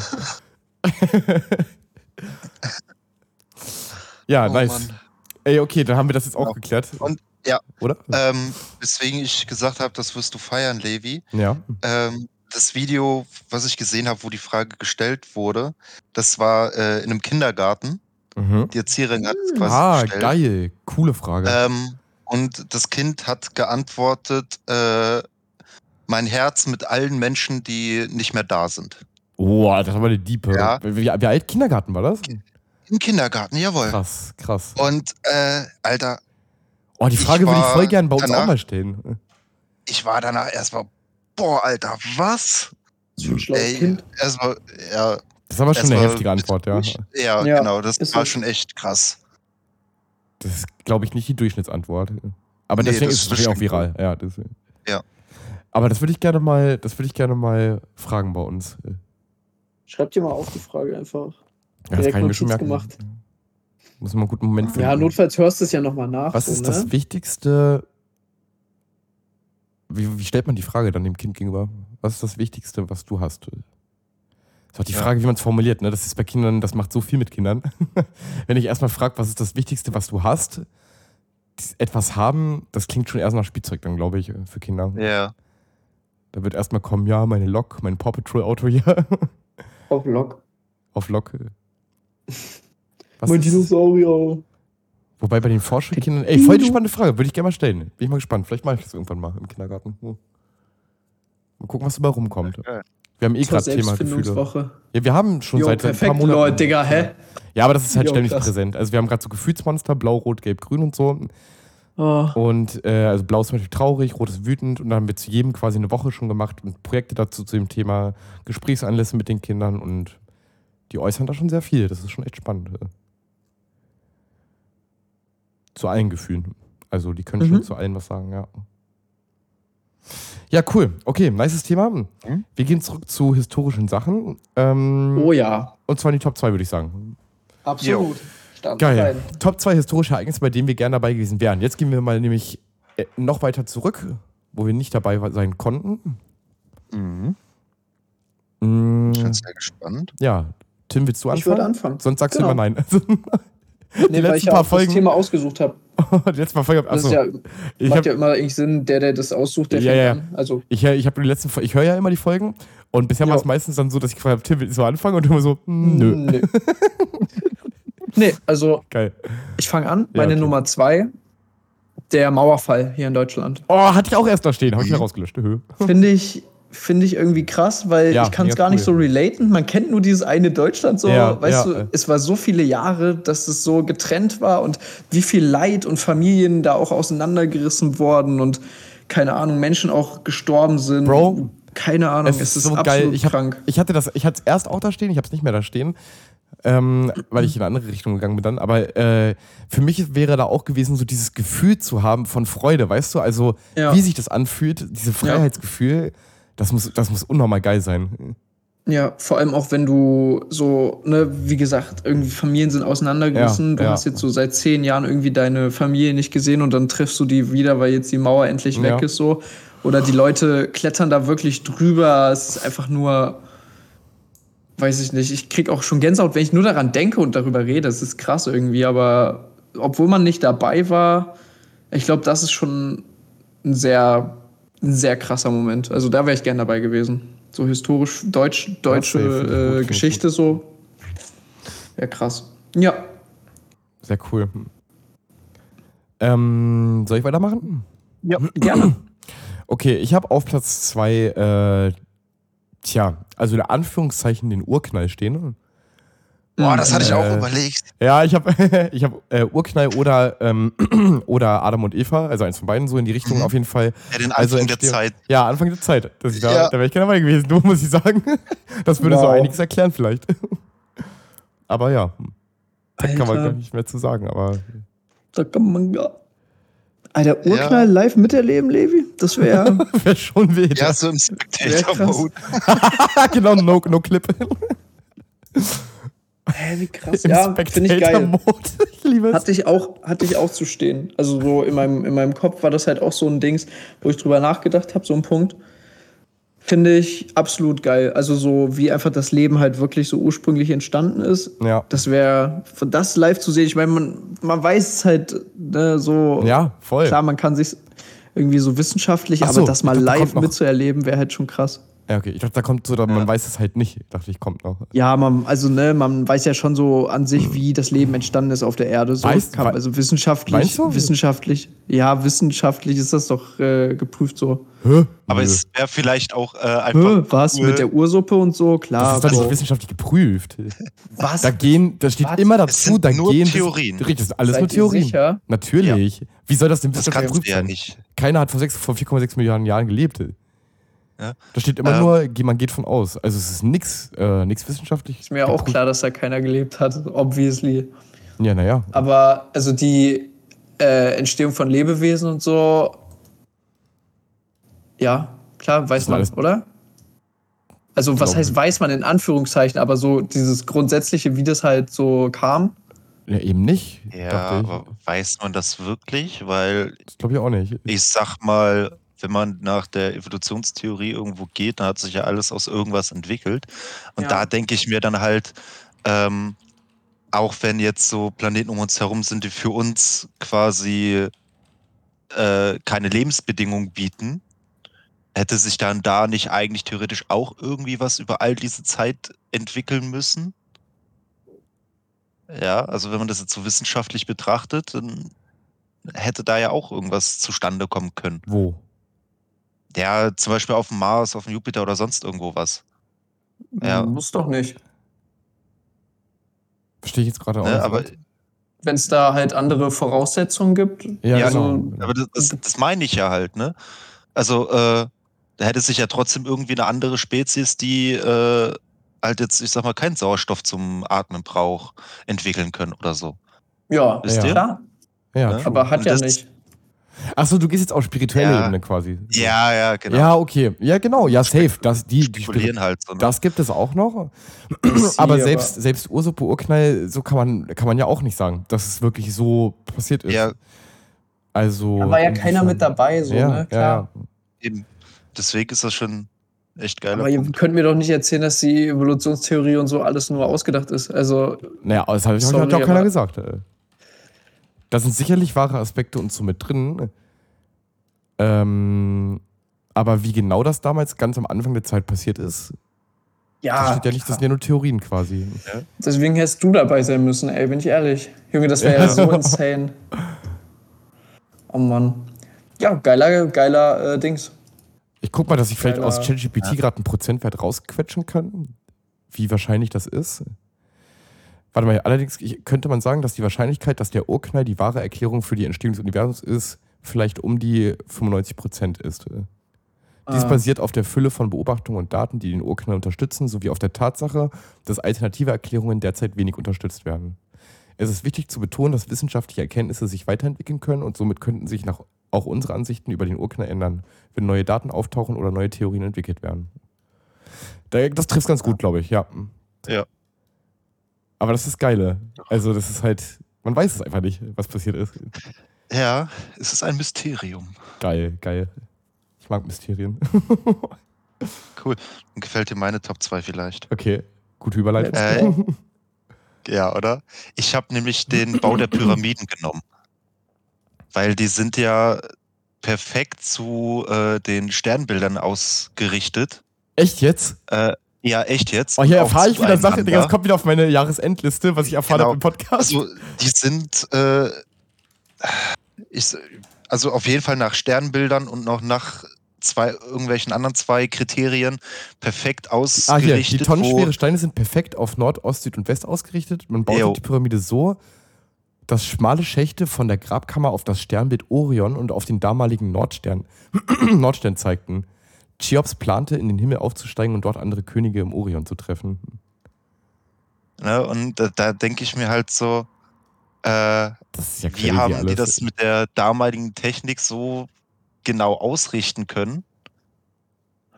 ja, Oh, nice. Mann. Ey, okay, dann haben wir das jetzt auch Ja. geklärt. Und- ja. Oder? Ähm, weswegen ich gesagt habe, das wirst du feiern, Levi. Ja. Ähm, das Video, was ich gesehen habe, wo die Frage gestellt wurde, das war äh, in einem Kindergarten. Mhm. Die Erzieherin hat es quasi Ah, gestellt. geil. Coole Frage. Ähm, und das Kind hat geantwortet, äh, mein Herz mit allen Menschen, die nicht mehr da sind. oh, das war eine Diepe. Ja. Wie, wie alt Kindergarten war das? Im Kindergarten, jawohl. Krass, krass. Und äh, Alter, Oh, die Frage würde ich voll gern bei uns auch danach- mal stellen. ich war danach erstmal, boah, Alter, was? So ein schlaues Ey, Kind. erstmal, ja, Das ist aber schon eine heftige Antwort, ja. Ja, Ja, genau, das ist war so. schon echt krass. Das ist, glaube ich, nicht die Durchschnittsantwort. Aber Nee, deswegen das ist es auch viral. Ja, deswegen. Ja. Aber das würde ich gerne mal, das würde ich gerne mal fragen bei uns. Schreib dir mal auf die Frage einfach. Ja, das kann ich mir schon merken. gemacht. Muss man einen guten Moment finden. Ja, notfalls hörst du es ja nochmal nach. Was so, ist ne? das Wichtigste? Wie, wie stellt man die Frage dann dem Kind gegenüber? Was ist das Wichtigste, was du hast? Das ist auch die Ja. Frage, wie man es formuliert. Ne? Das ist bei Kindern, das macht so viel mit Kindern. *laughs* Wenn ich erstmal frage, was ist das Wichtigste, was du hast? Etwas haben, das klingt schon erst nach Spielzeug dann, glaube ich, für Kinder. Ja. Da wird erstmal kommen, ja, meine Lok, mein Paw Patrol Auto hier *laughs* Auf Lok. auf Lok. Was Mein Dinosaurier. Wobei bei den Vorschulkindern, ey, voll die spannende Frage, würde ich gerne mal stellen. Bin ich mal gespannt. Vielleicht mache ich das irgendwann mal im Kindergarten. Mal gucken, was dabei rumkommt. Ja. Wir haben eh gerade Thema Gefühle. Ja, wir haben schon Jo, seit ein perfekt, paar Monaten. Leute, Digga, hä? Ja, aber das ist halt Jo, ständig krass. präsent. Also wir haben gerade so Gefühlsmonster, blau, rot, gelb, grün und so. Oh, Und äh, also blau ist zum Beispiel traurig, rot ist wütend und dann haben wir zu jedem quasi eine Woche schon gemacht und Projekte dazu zu dem Thema, Gesprächsanlässe mit den Kindern und die äußern da schon sehr viel. Das ist schon echt spannend. Zu allen Gefühlen. Also die können Mhm. schon zu allen was sagen, ja. Ja, cool. Okay, nices Thema. Wir gehen zurück zu historischen Sachen. Ähm, oh ja, Und zwar in die Top 2, würde ich sagen. absolut. Geil. rein. Top 2 historische Ereignisse, bei denen wir gerne dabei gewesen wären. Jetzt gehen wir mal nämlich äh, noch weiter zurück, wo wir nicht dabei sein konnten. Mhm. Mm, Ich bin sehr gespannt. ja, Tim, willst du anfangen? Ich würde anfangen. Sonst sagst Genau. du immer nein. *laughs* *laughs* Nee, weil letzten ich ja paar auch Folgen- das Thema ausgesucht habe. *laughs* die letzte Mal Folge, Das achso, ist ja, ich macht habe ja immer eigentlich Sinn, der, der das aussucht, der Ja, ja. an. Also, ich, ich, hab die letzten, ich höre ja immer die Folgen und bisher war es meistens dann so, dass ich gefragt habe, Tim, willst du anfangen? Und du immer so, mm, nö. Nee. *laughs* nee, also Geil. ich fange an. Meine okay. Nummer zwei, der Mauerfall hier in Deutschland. Oh, hatte ich auch erst da stehen, habe ich wieder rausgelöscht. Finde ich, finde ich irgendwie krass, weil Ja, ich kann es gar nicht cool. so relaten. Man kennt nur dieses eine Deutschland so, Ja, weißt ja. du, es war so viele Jahre, dass es so getrennt war und wie viel Leid und Familien da auch auseinandergerissen worden und keine Ahnung, Menschen auch gestorben sind. Bro, keine Ahnung, Es es, ist ist so absolut geil. Ich, hab, krank. ich hatte das, ich hatte es erst auch da stehen, ich habe es nicht mehr da stehen. ähm, weil ich in eine andere Richtung gegangen bin dann. Aber äh, für mich wäre da auch gewesen, so dieses Gefühl zu haben von Freude, weißt du? Also, wie sich das anfühlt, dieses Freiheitsgefühl, das, muss, das muss unnormal geil sein. Ja, vor allem auch wenn du so, ne, wie gesagt, irgendwie Familien sind auseinandergerissen. Ja, du ja. hast jetzt so seit zehn Jahren irgendwie deine Familie nicht gesehen und dann triffst du die wieder, weil jetzt die Mauer endlich weg Ja. ist so. Oder die Leute klettern da wirklich drüber. Es ist einfach nur, weiß ich nicht. Ich krieg auch schon Gänsehaut, wenn ich nur daran denke und darüber rede. Es ist krass irgendwie, aber obwohl man nicht dabei war, ich glaube, das ist schon ein sehr, ein sehr krasser Moment. Also da wäre ich gern dabei gewesen. So historisch deutsch, deutsche äh, ich Geschichte so. Ja, krass. Ja. Sehr cool. Ähm, soll ich weitermachen? Ja, *clears throat* gerne. Okay, ich habe auf Platz zwei, äh, tja, also in Anführungszeichen den Urknall stehen. Boah, das hatte ich auch Äh, überlegt. Ja, ich habe *laughs* ich hab, äh, Urknall oder, ähm, *clears throat* oder Adam und Eva, also eins von beiden so in die Richtung Mhm. auf jeden Fall. Ja, den Also Anfang der entstehen- Zeit. Ja, Anfang der Zeit. Das, da Ja. da wäre ich gerne dabei gewesen, *laughs* du muss ich sagen. Das würde so Wow. einiges erklären vielleicht. *laughs* Aber ja, da kann man Alter. gar nicht mehr zu sagen. Aber Da kann man gar. Alter, Urknall live miterleben, Levi? Das wäre. wäre schon wild. Ja, so im Ja, Spectator krass. Mode. genau, no, no Clip. Hä, wie krass. *laughs* Im Ja, finde ich geil. *laughs* Ich. Hatte ich auch, hatte ich auch zu stehen. Also so in meinem, in meinem Kopf war das halt auch so ein Dings, wo ich drüber nachgedacht habe, so ein Punkt. Finde ich absolut geil. Also so wie einfach das Leben halt wirklich so ursprünglich entstanden ist. Ja. Das wäre, das live zu sehen, ich meine, man, man weiß es halt ne, so. Ja, voll. Klar, man kann sich irgendwie so wissenschaftlich, so, aber das mal live mitzuerleben, wäre halt schon krass. Ja, okay. Ich dachte, da kommt so, da- man weiß es halt nicht. Ich dachte, ich kommt noch. Ja, man, also ne, man weiß ja schon so an sich, wie das Leben entstanden ist auf der Erde. So Weißt- kann, wei- also wissenschaftlich, wissenschaftlich, ja, wissenschaftlich ist das doch äh, geprüft so. Hä? Aber Nö. es wäre vielleicht auch äh, Hä, einfach. was cool. mit der Ursuppe und so, das klar. ist doch nicht wissenschaftlich geprüft. *laughs* was? Da gehen, da steht Was? immer Es dazu, sind da nur gehen. Theorien. Richtig, das sind alles Seid nur Theorien. sicher? Natürlich. Wie soll das denn Das wissenschaftlich geprüft ja sein? nicht. Keiner hat vor, sechs- vor 4,6 Milliarden Jahren gelebt. Ja. Da steht immer Ähm. nur, man geht von aus. Also es ist nichts äh, nix wissenschaftlich. ist mir auch klar, dass da keiner gelebt hat, obviously. Ja, naja. Aber also die äh, Entstehung von Lebewesen und so, ja, klar, weiß man, oder? Also was heißt weiß man in Anführungszeichen, aber so dieses grundsätzliche, wie das halt so kam. Ja, eben nicht. Ja, aber weiß man das wirklich? Weil Das glaube ich auch nicht. ich sag mal, wenn man nach der Evolutionstheorie irgendwo geht, dann hat sich ja alles aus irgendwas entwickelt. Und Ja. da denke ich mir dann halt, ähm, auch wenn jetzt so Planeten um uns herum sind, die für uns quasi äh, keine Lebensbedingungen bieten, hätte sich dann da nicht eigentlich theoretisch auch irgendwie was über all diese Zeit entwickeln müssen? Ja, also wenn man das jetzt so wissenschaftlich betrachtet, dann hätte da ja auch irgendwas zustande kommen können. Wo? Ja, zum Beispiel auf dem Mars, auf dem Jupiter oder sonst irgendwo was. Ja. Muss doch nicht. Verstehe ich jetzt gerade auch Ne? nicht. Aber, Wenn es da halt andere Voraussetzungen gibt. ja, ja, genau. also- aber das, das, das meine ich ja halt, ne? Also, äh, da hätte sich ja trotzdem irgendwie eine andere Spezies, die äh, halt jetzt, ich sag mal, keinen Sauerstoff zum Atmen braucht, entwickeln können oder so. Ja, Wisst Ja. ihr? klar. ja, ne? Aber hat Und ja das- nicht. Achso, du gehst jetzt auf spirituelle Ja. Ebene quasi. Ja, ja, genau. Ja, okay. Ja, genau. Ja, safe. Das, die, die Spekulieren halt so. Ne? Das gibt es auch noch. Sie, aber aber- selbst, selbst Ursuppe, Urknall, so kann man, kann man ja auch nicht sagen, dass es wirklich so passiert ist. ja, Also. Da war ja keiner mit dabei, so, ja, ne? Klar. Ja, eben. Deswegen ist das schon echt geil. Aber ihr könnt mir doch nicht erzählen, dass die Evolutionstheorie und so alles nur ausgedacht ist. Also, ja. Naja, das hat Sorry, ja auch keiner gesagt. äh. Da sind sicherlich wahre Aspekte und so mit drin. Ähm, aber wie genau das damals ganz am Anfang der Zeit passiert ist, ja, steht ja nicht, das sind ja nur Theorien quasi. deswegen hättest du dabei sein müssen, ey, bin ich ehrlich. Junge, das wäre ja so *laughs* insane. Oh Mann. Ja, geiler, geiler äh, Dings. Ich guck mal, dass ich vielleicht Geiler- aus ChatGPT gerade einen Prozentwert rausquetschen kann, wie wahrscheinlich das ist. Warte mal, allerdings könnte man sagen, dass die Wahrscheinlichkeit, dass der Urknall die wahre Erklärung für die Entstehung des Universums ist, vielleicht um die 95% ist. Dies Ah. basiert auf der Fülle von Beobachtungen und Daten, die den Urknall unterstützen, sowie auf der Tatsache, dass alternative Erklärungen derzeit wenig unterstützt werden. Es ist wichtig zu betonen, dass wissenschaftliche Erkenntnisse sich weiterentwickeln können und somit könnten sich nach, auch unsere Ansichten über den Urknall ändern, wenn neue Daten auftauchen oder neue Theorien entwickelt werden. Da- Das trifft ganz gut, glaube ich, ja. Ja. Aber das ist geile. Also, das ist halt, man weiß es einfach nicht, was passiert ist. Ja, es ist ein Mysterium. Geil, geil. Ich mag Mysterien. *laughs* Cool. Und gefällt dir meine Top 2 vielleicht? Okay, gute Überleitung. Äh, *laughs* Ja, oder? Ich habe nämlich den Bau der Pyramiden genommen. Weil die sind ja perfekt zu äh, den Sternbildern ausgerichtet. Echt jetzt? Äh, ja, echt jetzt. Oh, hier erfahre ich wieder Sachen, das kommt wieder auf meine Jahresendliste, was ich erfahren Genau. habe im Podcast. Also, die sind äh, ich, also auf jeden Fall nach Sternbildern und noch nach zwei irgendwelchen anderen zwei Kriterien perfekt ah, hier, ausgerichtet. die tonnenschwere Steine sind perfekt auf Nord, Ost, Süd und West ausgerichtet. Man baut Jo. die Pyramide so, dass schmale Schächte von der Grabkammer auf das Sternbild Orion und auf den damaligen Nordstern, *clears throat* Nordstern zeigten. Cheops plante, in den Himmel aufzusteigen und dort andere Könige im Orion zu treffen. ne, und da, da denke ich mir halt so, äh, Das ist ja wie haben alles. die das mit der damaligen Technik so genau ausrichten können?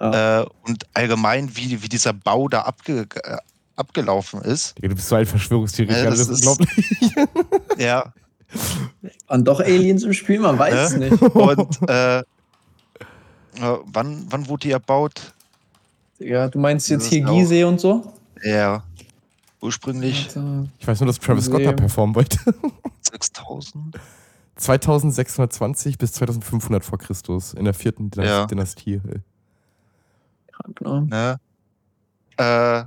Ja. Äh, und allgemein, wie, wie dieser Bau da abge, äh, abgelaufen ist. Digga, du bist so ein Verschwörungstheoretiker, Ja, das, das ist unglaublich. *laughs* Ja, Waren doch Aliens im Spiel, man weiß es Ne? nicht. und äh, äh, wann, wann wurde die erbaut? Ja, du meinst jetzt hier Gizeh und so? Ja, ursprünglich. Ich weiß nur, dass Travis Scott da performen wollte. *laughs* 6000. 2620 bis 2500 vor Christus in der vierten Dynas Ja. Dynastie. Krank, ne? Ne? Äh,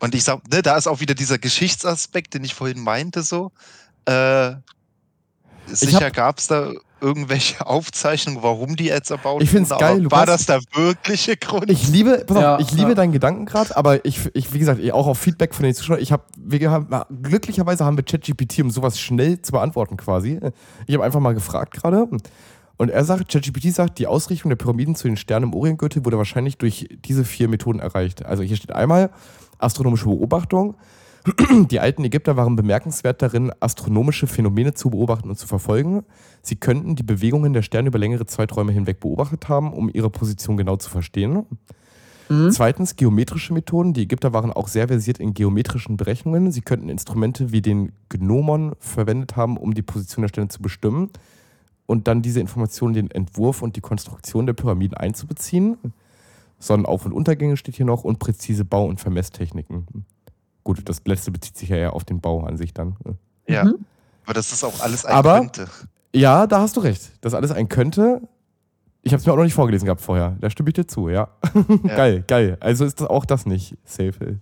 und ich sag, ne, da ist auch wieder dieser Geschichtsaspekt, den ich vorhin meinte, so. Äh, sicher gab es da irgendwelche *laughs* Aufzeichnungen, warum die jetzt erbaut Ich find's wurden, geil, Lukas. War das der wirkliche Grund? Ich liebe, pass auf, Ja, ich liebe ja. deinen Gedanken gerade, aber ich, ich, wie gesagt, auch auf Feedback von den Zuschauern, ich habe, wir haben, glücklicherweise haben wir ChatGPT, um sowas schnell zu beantworten quasi. Ich habe einfach mal gefragt gerade. Und er sagt, ChatGPT sagt, die Ausrichtung der Pyramiden zu den Sternen im Orientgürtel wurde wahrscheinlich durch diese vier Methoden erreicht. Also hier steht einmal astronomische Beobachtung. Die alten Ägypter waren bemerkenswert darin, astronomische Phänomene zu beobachten und zu verfolgen. Sie könnten die Bewegungen der Sterne über längere Zeiträume hinweg beobachtet haben, um ihre Position genau zu verstehen. Mhm. Zweitens geometrische Methoden. Die Ägypter waren auch sehr versiert in geometrischen Berechnungen. Sie könnten Instrumente wie den Gnomon verwendet haben, um die Position der Sterne zu bestimmen und dann diese Informationen in den Entwurf und die Konstruktion der Pyramiden einzubeziehen. Sonnenauf- und Untergänge steht hier noch und präzise Bau- und Vermesstechniken. Gut, das letzte bezieht sich ja eher auf den Bau an sich dann. Ja, Mhm. aber das ist auch alles ein Aber- könnte. Ja, da hast du recht. Das alles ein könnte. Ich habe es mir auch noch nicht vorgelesen gehabt vorher. Da stimme ich dir zu, ja. Ja. *laughs* geil, geil. Also ist das auch das nicht safe.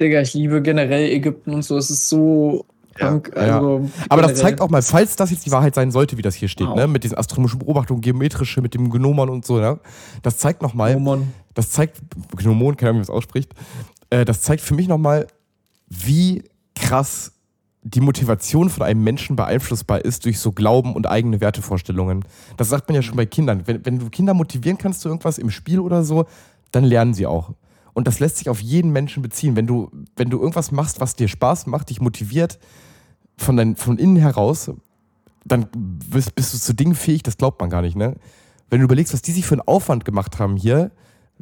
Digga, ich liebe generell Ägypten und so. Es ist so Ja. krank. Ja. Also Aber das zeigt auch mal, falls das jetzt die Wahrheit sein sollte, wie das hier steht, Wow. ne? mit diesen astronomischen Beobachtungen, geometrische, mit dem Gnomon und so, ne? das zeigt nochmal, Mann. das zeigt, Gnomon, keine Ahnung, wie man es ausspricht, äh, das zeigt für mich nochmal, wie krass die Motivation von einem Menschen beeinflussbar ist durch so Glauben und eigene Wertevorstellungen. Das sagt man ja schon bei Kindern. Wenn, wenn du Kinder motivieren kannst zu irgendwas im Spiel oder so, dann lernen sie auch. Und das lässt sich auf jeden Menschen beziehen. Wenn du, wenn du irgendwas machst, was dir Spaß macht, dich motiviert, von, dein, von innen heraus, dann bist, bist du zu Dingen fähig, das glaubt man gar nicht, ne? Wenn du überlegst, was die sich für einen Aufwand gemacht haben hier,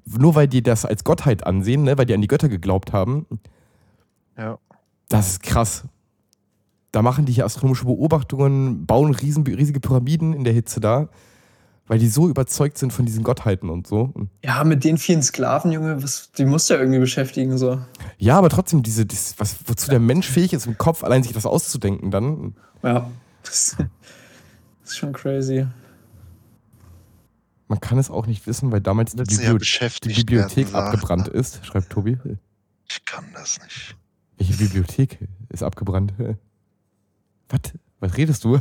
nur weil die das als Gottheit ansehen, ne? weil die an die Götter geglaubt haben, Ja. das ist krass. Da machen die hier astronomische Beobachtungen, bauen riesen, riesige Pyramiden in der Hitze da, weil die so überzeugt sind von diesen Gottheiten und so. Ja, mit den vielen Sklaven, Junge, was, die musst du ja irgendwie beschäftigen. So. Ja, aber trotzdem, diese, dieses, was, wozu der Mensch fähig ist, im Kopf allein sich das auszudenken, dann. Ja. *laughs* Das ist schon crazy. Man kann es auch nicht wissen, weil damals die, ja Biblio die Bibliothek abgebrannt er. ist, schreibt Tobi. Ich kann das nicht. Welche Bibliothek ist abgebrannt? Was? Was redest du?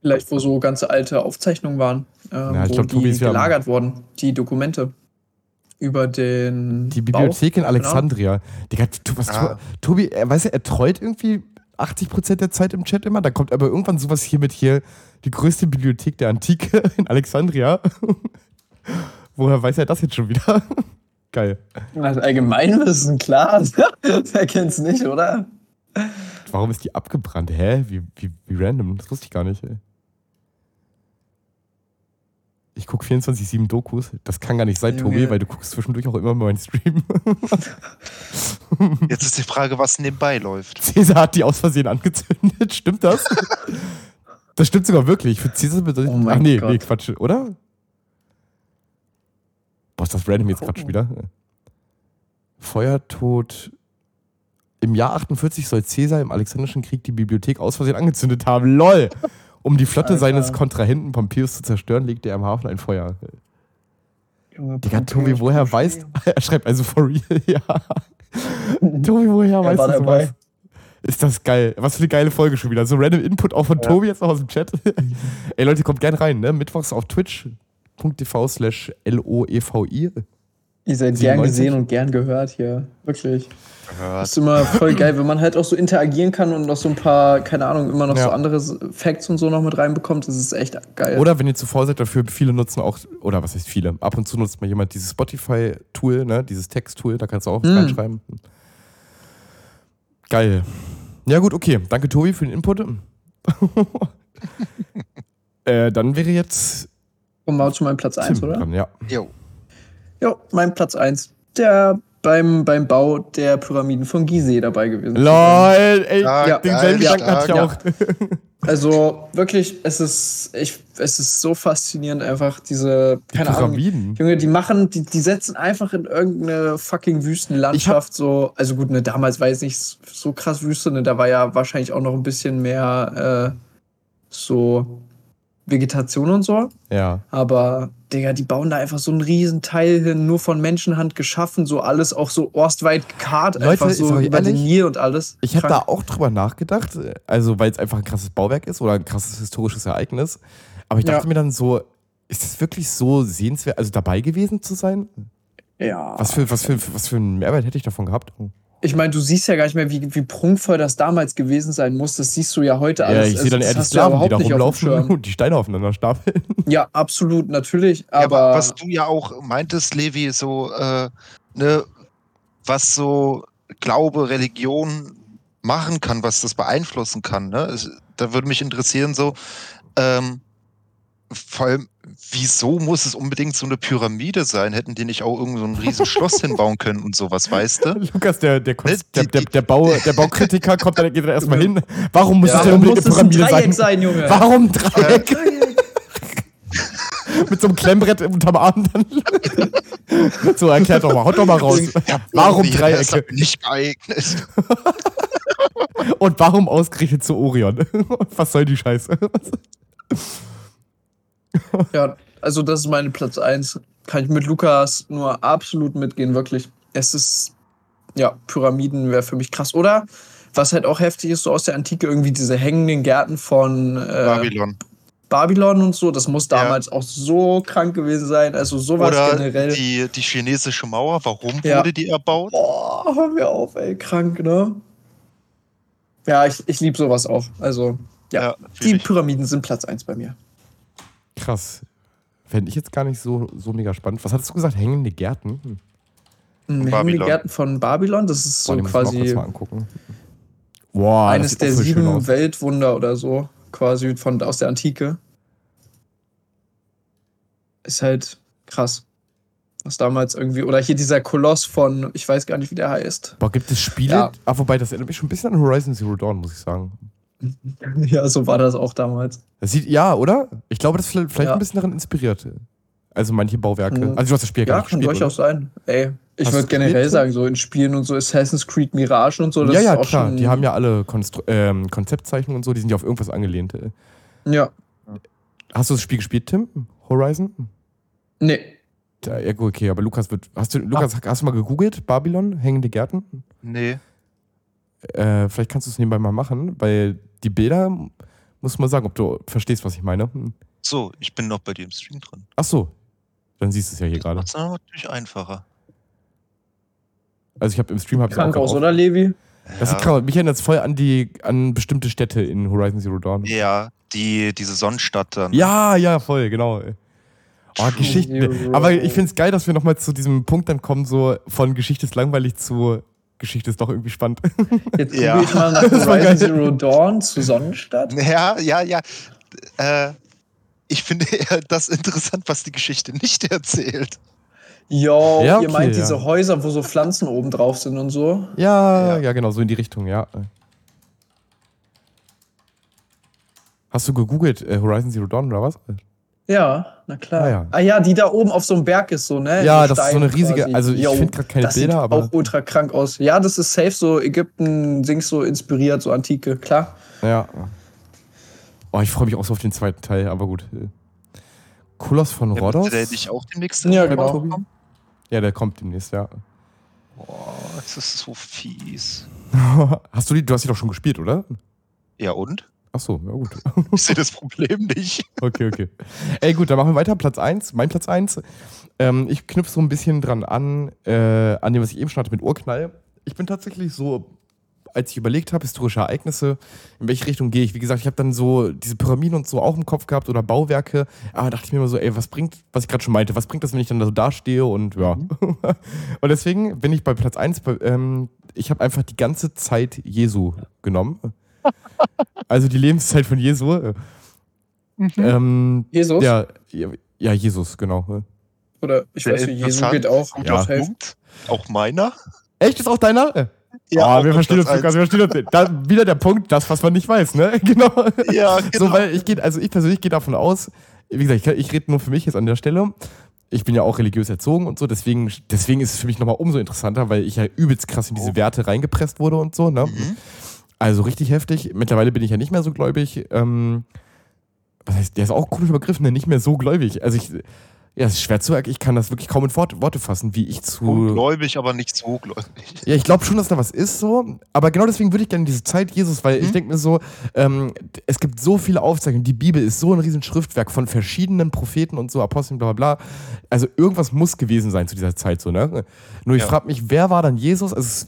Vielleicht, wo so ganze alte Aufzeichnungen waren, ähm, Ja, ich wo glaub, Tobi die ist ja am- gelagert wurden, die Dokumente über den Die. Bibliothek in Genau. Alexandria. Digga, tu- was, Ah. Tobi, er, weißt du, er treut irgendwie 80% der Zeit im Chat immer. Dann kommt aber irgendwann sowas hier mit hier, die größte Bibliothek der Antike *laughs* in Alexandria. *laughs* Woher weiß er das jetzt schon wieder? *laughs* Geil. Also Allgemeinwissen, klar. Wer kennt's nicht, oder? Warum ist die abgebrannt? Hä? Wie, wie, wie random? Das wusste ich gar nicht. Ey. Ich gucke 24-7 Dokus. Das kann gar nicht sein, Junge. Tobi, weil du guckst zwischendurch auch immer mal meinen Stream. *laughs* *laughs* Jetzt ist die Frage, was nebenbei läuft. Cäsar hat die aus Versehen angezündet. Stimmt das? das stimmt sogar wirklich. Für Cäsar bedeutet. Oh Ach nee, Gott. nee, Quatsch, oder? Boah, ist das random jetzt Quatsch wieder? Feuertod. Im Jahr 48 soll Cäsar im Alexandrischen Krieg die Bibliothek aus Versehen angezündet haben. LOL! Um die Flotte Alter. seines Kontrahenten Pompeius zu zerstören, legte er im Hafen ein Feuer. Junge, Digga, Tobi, woher weißt *laughs* Er schreibt also for real, *laughs* ja. *laughs* Tobi, woher Er weißt du sowas? Ist das geil. Was für eine geile Folge schon wieder. So random Input auch von Tobi jetzt noch aus dem Chat. Ey Leute, kommt gern rein, ne? Mittwochs auf twitch.tv slash L-O-E-V-I. Ihr seid gern 97. gesehen und gern gehört hier. Wirklich. Das Gehört. ist immer voll geil, wenn man halt auch so interagieren kann und noch so ein paar, keine Ahnung, immer noch Ja. so andere Facts und so noch mit reinbekommt. Das ist echt geil. Oder wenn ihr zu faul seid dafür, viele nutzen auch, oder was heißt viele? Ab und zu nutzt mal jemand dieses Spotify-Tool, ne? Dieses Text-Tool, da kannst du auch was Mm. reinschreiben. Geil. Ja, gut, okay. Danke, Tobi, für den Input. *laughs* äh, dann wäre jetzt Kommen wir zu meinem Platz 1, Tim oder? dran, ja. Jo. Ja, mein Platz 1. Der beim, beim Bau der Pyramiden von Gizeh dabei gewesen. LOL, ey, Stark, denselben geil, Gedanken hatte ich auch. stark. *laughs* Also wirklich, es ist, ich, es ist so faszinierend, einfach diese, Die keine Ahnung, Pyramiden. Junge, die machen, die, die setzen einfach in irgendeine fucking Wüstenlandschaft so, also gut, ne, damals war es nicht so krass Wüste, ne, da war ja wahrscheinlich auch noch ein bisschen mehr äh, so Vegetation und so, Ja. aber Digga, die bauen da einfach so einen riesen Teil hin, nur von Menschenhand geschaffen, so alles auch so orstweit gekarrt, Leute, einfach so über den Nil und alles. Ich habe da auch drüber nachgedacht, also weil es einfach ein krasses Bauwerk ist oder ein krasses historisches Ereignis. Aber ich dachte Ja. mir dann so, ist das wirklich so sehenswert, also dabei gewesen zu sein? ja. Was für, was für, was für einen Mehrwert hätte ich davon gehabt? Ich meine, du siehst ja gar nicht mehr, wie, wie prunkvoll das damals gewesen sein muss. Das siehst du ja heute Ja, alles. ich sehe Also, dann das eher die ja Sklaven, die da rumlaufen *laughs* und die Steine aufeinander stapeln. *laughs* Ja, absolut, natürlich. Ja, Aber, aber was du ja auch meintest, Levi, so, äh, ne, was so Glaube, Religion machen kann, was das beeinflussen kann, ne? Da würde mich interessieren, so, ähm, vor allem, wieso muss es unbedingt so eine Pyramide sein? Hätten die nicht auch irgend so ein riesen Schloss *laughs* hinbauen können und sowas, weißt du? Lukas, der, der, Ne, der, der, der, Bau, der *laughs* Baukritiker kommt dann, geht dann erstmal hin. Warum muss ja, es denn warum unbedingt muss eine es ein Pyramide Dreieck sein? sein, Junge? Warum Dreieck? *laughs* Mit so einem Klemmbrett unterm Arm dann. so, erklärt doch mal, haut doch mal raus. Ja, Warum Dreiecke? Das ist nicht geeignet. Und warum ausgerechnet zu Orion? Was soll die Scheiße? *laughs* Ja, also das ist meine Platz 1. Kann ich mit Lukas nur absolut mitgehen, wirklich. Es ist, ja, Pyramiden wäre für mich krass. Oder, was halt auch heftig ist, so aus der Antike, irgendwie diese hängenden Gärten von äh, Babylon. Babylon und so. Das muss Ja. damals auch so krank gewesen sein. Also sowas Oder generell. die, die chinesische Mauer, warum Ja. wurde die erbaut? Boah, hör mir auf, ey, krank, ne? Ja, ich, ich liebe sowas auch. Also, ja, Ja, die. Pyramiden sind Platz 1 bei mir. Krass. Fände ich jetzt gar nicht so, so mega spannend. Was hattest du gesagt? Hängende Gärten? Hm. Mhm, Hängende Babylon. Gärten von Babylon, das ist so kurz quasi mal angucken. Boah, eines der sieben. Weltwunder oder so, quasi von, aus der Antike. Ist halt krass. Was damals irgendwie, oder hier dieser Koloss von, ich weiß gar nicht, wie der heißt. Boah, gibt es Spiele? Ja. Ah, wobei, das erinnert mich schon ein bisschen an Horizon Zero Dawn, muss ich sagen. *laughs* Ja, so war das auch damals. Das sieht, ja, oder? Ich glaube, das ist vielleicht vielleicht Ja. ein bisschen daran inspiriert. Also manche Bauwerke. Mhm. Also du hast das Spiel gar Ja, nicht kann gespielt, durchaus sein. Ey, ich würde generell gespielt? sagen, so in Spielen und so Assassin's Creed Mirage und so, oder? das Ja, ja, ist auch klar. schon. Die haben ja alle Konstru ähm, Konzeptzeichnungen und so, die sind ja auf irgendwas angelehnt. Ja. Hast du das Spiel gespielt, Tim? Horizon? Nee. Ja, ja, gut, okay, aber Lukas wird. Hast du, Lukas, Ah. hast du mal gegoogelt? Babylon, hängende Gärten? Nee. Äh, vielleicht kannst du es nebenbei mal machen, weil die Bilder, muss man sagen, ob du verstehst, was ich meine. Hm. So, ich bin noch bei dir im Stream drin. Ach so, dann siehst du es ja hier gerade. Das ist natürlich einfacher. Also ich habe im Stream habe ich Krank auch aus, oder, Levi? Das ist krass. Mich erinnert es voll an die an bestimmte Städte in Horizon Zero Dawn. Ja, die, diese Sonnenstadt dann. Ja, ja, voll, genau. Oh, Geschichte. Aber ich finde es geil, dass wir nochmal zu diesem Punkt dann kommen, so von Geschichte ist langweilig zu Geschichte ist doch irgendwie spannend. *laughs* Jetzt gucke ja. ich mal nach Horizon Zero Dawn zu Sonnenstadt. Ja, ja, ja. Äh, ich finde eher das interessant, was die Geschichte nicht erzählt. Jo, ja, okay, ihr meint ja. diese Häuser, wo so Pflanzen oben drauf sind und so? Ja, ja, ja, genau, so in die Richtung, ja. Hast du gegoogelt äh, Horizon Zero Dawn oder was? Ja, na klar. Ah ja. ah ja. die da oben auf so einem Berg ist, so, ne? Ja, das ist so eine riesige, quasi. also ich finde gerade keine das Bilder, sieht aber. auch ultra krank aus. Ja, das ist safe so Ägypten, Dings so inspiriert, so antike, klar. Ja. Oh, ich freue mich auch so auf den zweiten Teil, aber gut. Kulos von ja, Rhodos. Der dich auch demnächst ja, genau. Ja, der kommt demnächst, ja. Boah, das ist so fies. *laughs* Hast du die, du hast die doch schon gespielt, oder? Ja, und? Ach so, ja gut. *laughs* Ich sehe das Problem nicht. Okay, okay. Ey, gut, dann machen wir weiter. Platz 1, mein Platz 1. Ähm, ich knüpfe so ein bisschen dran an, äh, an dem, was ich eben schon hatte mit Urknall. Ich bin tatsächlich so als ich überlegt habe, historische Ereignisse, in welche Richtung gehe ich. Wie gesagt, ich habe dann so diese Pyramiden und so auch im Kopf gehabt oder Bauwerke. Aber dachte ich mir immer so, ey, was bringt, was ich gerade schon meinte, was bringt das, wenn ich dann da so dastehe und ja. Mhm. *laughs* und deswegen bin ich bei Platz 1, ähm, ich habe einfach die ganze Zeit Jesu genommen. Also die Lebenszeit von Jesu. Mhm. Ähm, Jesus? Ja, ja, Jesus, genau. Oder ich weiß nicht, Jesu geht auch. Ja. Auch meiner? Echt? Ist auch deiner? Ja, oh, wir verstehen uns, Lukas, wir verstehen uns. Da, wieder der Punkt, das, was man nicht weiß, ne? *laughs* Genau. Ja, genau. So, weil ich gehe, also ich persönlich gehe davon aus, wie gesagt, ich, ich rede nur für mich jetzt an der Stelle. Ich bin ja auch religiös erzogen und so, deswegen, deswegen ist es für mich nochmal umso interessanter, weil ich ja übelst krass in diese oh. Werte reingepresst wurde und so, ne? Mhm. Also richtig heftig. Mittlerweile bin ich ja nicht mehr so gläubig. Ähm, was heißt, der ist auch komisch übergriffen, ne? nicht mehr so gläubig. Also ich, ja, es ist schwer zu erklären. Ich kann das wirklich kaum in Worte fassen, wie ich zu. Ungläubig, aber nicht so gläubig. Ja, ich glaube schon, dass da was ist so. Aber genau deswegen würde ich gerne diese Zeit Jesus, weil mhm. ich denke mir so, ähm, es gibt so viele Aufzeichnungen. Die Bibel ist so ein riesen Schriftwerk von verschiedenen Propheten und so, Aposteln, bla bla bla. Also irgendwas muss gewesen sein zu dieser Zeit so, ne? Nur ich ja. frage mich, wer war dann Jesus? Also,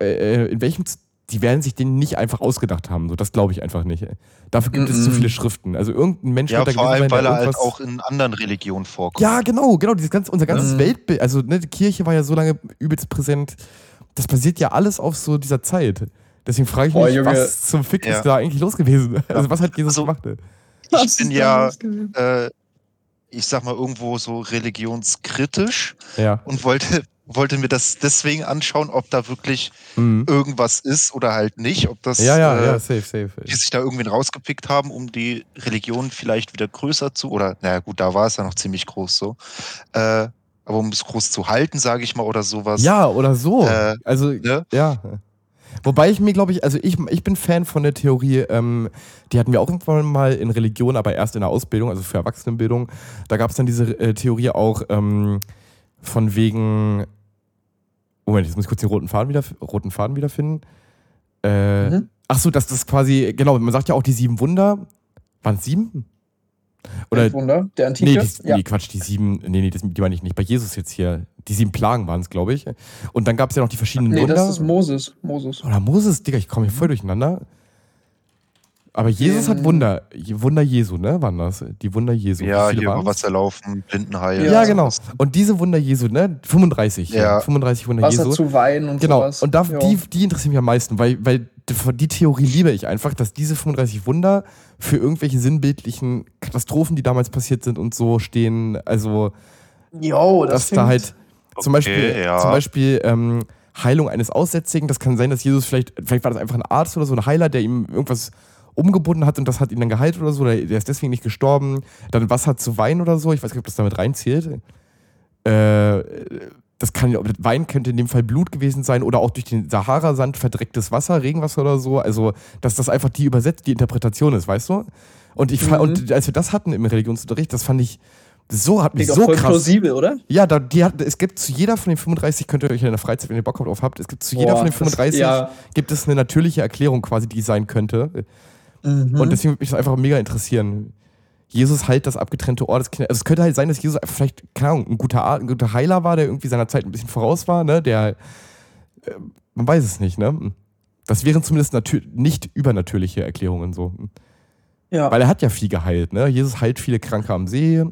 äh, in welchem die werden sich den nicht einfach ausgedacht haben. So, das glaube ich einfach nicht. Dafür gibt mm -mm. es zu viele Schriften. Also irgendein Mensch ja, wird da vor allem, sein, weil er halt auch in anderen Religionen vorkommt. Ja, genau, genau. Dieses ganze, unser ganzes mm. Weltbild, also ne, die Kirche war ja so lange übelst präsent. Das basiert ja alles auf so dieser Zeit. Deswegen frage ich mich, Boah, was zum Fick ja. ist da eigentlich los gewesen? *laughs* Also was hat Jesus also, gemacht? Ich bin ja, äh, ich sag mal, irgendwo so religionskritisch ja. und wollte wollte mir das deswegen anschauen, ob da wirklich mhm. irgendwas ist oder halt nicht. Ob das, ja, ja, äh, ja, safe, safe. Die sich da irgendwen rausgepickt haben, um die Religion vielleicht wieder größer zu, oder naja gut, da war es ja noch ziemlich groß so. Äh, aber um es groß zu halten, sage ich mal, oder sowas. Ja, oder so. Äh, also, ne? ja. Wobei ich mir, glaube ich, also ich, ich bin Fan von der Theorie, ähm, die hatten wir auch irgendwann mal in Religion, aber erst in der Ausbildung, also für Erwachsenenbildung. Da gab es dann diese äh, Theorie auch, ähm, von wegen. Moment, jetzt muss ich kurz den roten Faden, wieder, roten Faden wiederfinden. Äh, mhm. Ach so, dass das quasi, genau, man sagt ja auch die sieben Wunder. Waren es sieben? Oder, Wunder, der Antike? Nee, die, ja. nee, Quatsch, die sieben, nee, nee, das, die meine ich nicht. Bei Jesus jetzt hier, die sieben Plagen waren es, glaube ich. Und dann gab es ja noch die verschiedenen nee, Wunder. Nee, das ist Moses. Moses. Oder Moses, Digga, ich komme hier voll durcheinander. Aber Jesus hat Wunder, Wunder Jesu, ne? Waren das? Die Wunder Jesu. Ja, hier über Wasser laufen, Blindenheil. Ja, ja genau. Und diese Wunder Jesu, ne? 35. Ja. ja 35 Wunder Wasser Jesu. zu weinen und genau. sowas. Und da, die, die interessieren mich am meisten, weil, weil die Theorie liebe ich einfach, dass diese 35 Wunder für irgendwelche sinnbildlichen Katastrophen, die damals passiert sind und so stehen, also jo, das dass da halt zum Beispiel, ja. zum Beispiel ähm, Heilung eines Aussätzigen, das kann sein, dass Jesus vielleicht, vielleicht war das einfach ein Arzt oder so, ein Heiler, der ihm irgendwas umgebunden hat und das hat ihn dann geheilt oder so, oder der ist deswegen nicht gestorben. Dann Wasser zu Wein oder so, ich weiß nicht, ob das damit reinzählt. Äh, das kann Wein könnte in dem Fall Blut gewesen sein oder auch durch den Sahara-Sand verdrecktes Wasser, Regenwasser oder so. Also, dass das einfach die übersetzt, die Interpretation ist, weißt du? Und ich mhm. und als wir das hatten im Religionsunterricht, das fand ich so hat mich so voll krass. plausibel, oder? Ja, da, die hat, es gibt zu jeder von den 35, könnt ihr euch in der Freizeit, wenn ihr Bock drauf habt, es gibt zu jeder Boah, von den 35 das, ja. gibt es eine natürliche Erklärung quasi, die sein könnte. Mhm. Und deswegen würde mich das einfach mega interessieren. Jesus halt das abgetrennte Ohr des Kindes. Also es könnte halt sein, dass Jesus einfach vielleicht, keine Ahnung, ein guter, ein guter Heiler war, der irgendwie seiner Zeit ein bisschen voraus war, ne? Der, äh, man weiß es nicht, ne? Das wären zumindest nicht übernatürliche Erklärungen so. Ja. Weil er hat ja viel geheilt, ne? Jesus heilt viele Kranke am See.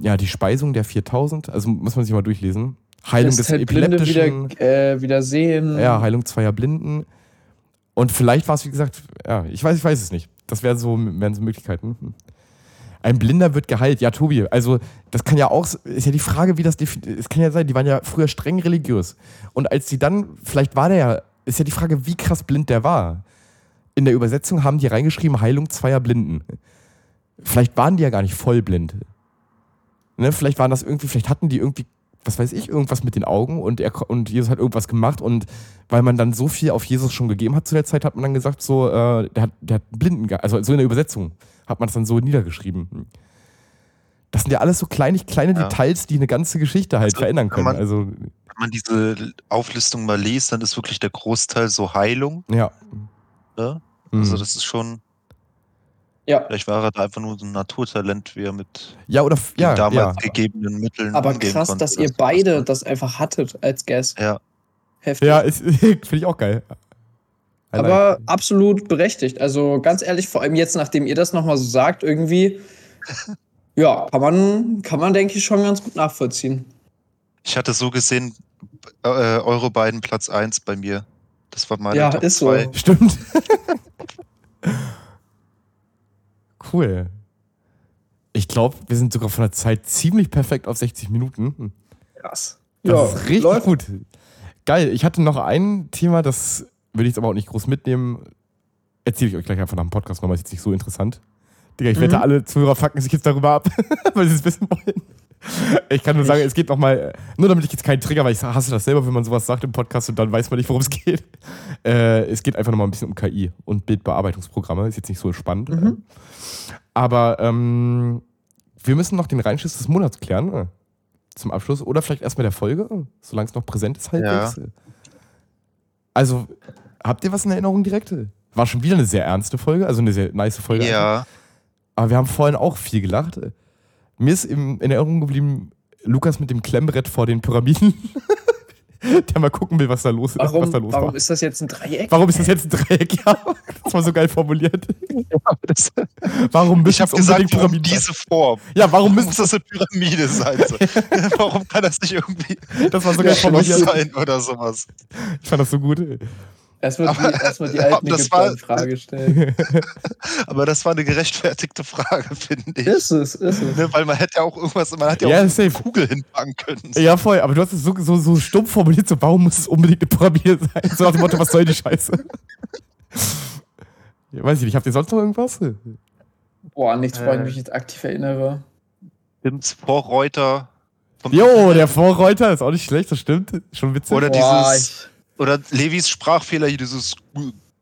Ja, die Speisung der 4000, also muss man sich mal durchlesen. Heilung des halt Epileptischen. Wieder, äh, wieder sehen. Ja, Heilung zweier Blinden. Und vielleicht war es, wie gesagt, ja, ich weiß, ich weiß es nicht. Das wären so, wären so Möglichkeiten. Ein Blinder wird geheilt. Ja, Tobi, also das kann ja auch, ist ja die Frage, wie das Es kann ja sein, die waren ja früher streng religiös. Und als sie dann, vielleicht war der ja, ist ja die Frage, wie krass blind der war. In der Übersetzung haben die reingeschrieben, Heilung zweier Blinden. Vielleicht waren die ja gar nicht voll blind. Ne, vielleicht waren das irgendwie, vielleicht hatten die irgendwie was weiß ich, irgendwas mit den Augen und, er, und Jesus hat irgendwas gemacht und weil man dann so viel auf Jesus schon gegeben hat zu der Zeit, hat man dann gesagt, so, äh, der, hat, der hat Blinden, also so in der Übersetzung hat man es dann so niedergeschrieben. Das sind ja alles so kleine, kleine ja. Details, die eine ganze Geschichte halt also, verändern können. Man, also, wenn man diese Auflistung mal liest, dann ist wirklich der Großteil so Heilung. Ja. ja? Also mhm. das ist schon ja. Vielleicht war er da einfach nur so ein Naturtalent, wie er mit ja, oder, ja, damals ja. gegebenen Mitteln. Aber krass, konnte. dass ihr beide das einfach hattet als Guest. Ja. Heftig. Ja, *laughs* finde ich auch geil. I Aber like. absolut berechtigt. Also ganz ehrlich, vor allem jetzt, nachdem ihr das nochmal so sagt, irgendwie, *laughs* ja, kann man, kann man, denke ich, schon ganz gut nachvollziehen. Ich hatte so gesehen, äh, eure beiden Platz 1 bei mir. Das war meine Ja, Top ist zwei. so. Stimmt. *laughs* Cool. Ich glaube, wir sind sogar von der Zeit ziemlich perfekt auf 60 Minuten. Krass. Das ja, ist richtig läuft. gut. Geil. Ich hatte noch ein Thema, das würde ich jetzt aber auch nicht groß mitnehmen. Erzähle ich euch gleich einfach nach dem Podcast nochmal, ist jetzt nicht so interessant. Digga, ich mhm. wette, alle Zuhörer fucken sich jetzt darüber ab, *laughs* weil sie es wissen wollen. Ich kann nur sagen, es geht nochmal, nur damit ich jetzt keinen Trigger, weil ich hasse das selber, wenn man sowas sagt im Podcast und dann weiß man nicht, worum es geht. Äh, es geht einfach nochmal ein bisschen um KI und Bildbearbeitungsprogramme. Ist jetzt nicht so spannend. Mhm. Aber ähm, wir müssen noch den Reinschiss des Monats klären. Äh, zum Abschluss. Oder vielleicht erstmal der Folge, solange es noch präsent ist halbwegs. Ja. Also, habt ihr was in Erinnerung direkt? War schon wieder eine sehr ernste Folge, also eine sehr nice Folge. Ja. Aber wir haben vorhin auch viel gelacht. Mir ist im, in Erinnerung geblieben, Lukas mit dem Klemmbrett vor den Pyramiden. *laughs* Der mal gucken will, was da los, warum, was da los warum war. ist das jetzt ein Dreieck? Warum ist das jetzt ein Dreieck? *laughs* Ja, das war so geil formuliert. Ja, warum ich habe gesagt, warum diese Form? Ja, warum muss das eine Pyramide sein? So? *laughs* warum kann das nicht irgendwie das war so geil formuliert sein oder sowas? Ich fand das so gut. Erstmal die, erst die alten das war, Frage stellen. *laughs* aber das war eine gerechtfertigte Frage, finde ich. Ist es, ist es. Ne, weil man hätte ja auch irgendwas, man hätte ja, ja auch safe. eine Kugel hinpacken können. Ja, voll, aber du hast es so, so, so stumpf formuliert, so warum muss es unbedingt eine Pyramide sein? So nach dem Motto, was soll die Scheiße? *laughs* ja, weiß ich nicht, habt ihr sonst noch irgendwas? Boah, nichts, äh, woran ich mich jetzt aktiv erinnere. Tims Vorreuter. Jo, der Vorreuter ist auch nicht schlecht, das stimmt. Schon witzig. Oder Boah, dieses oder Levis Sprachfehler hier, dieses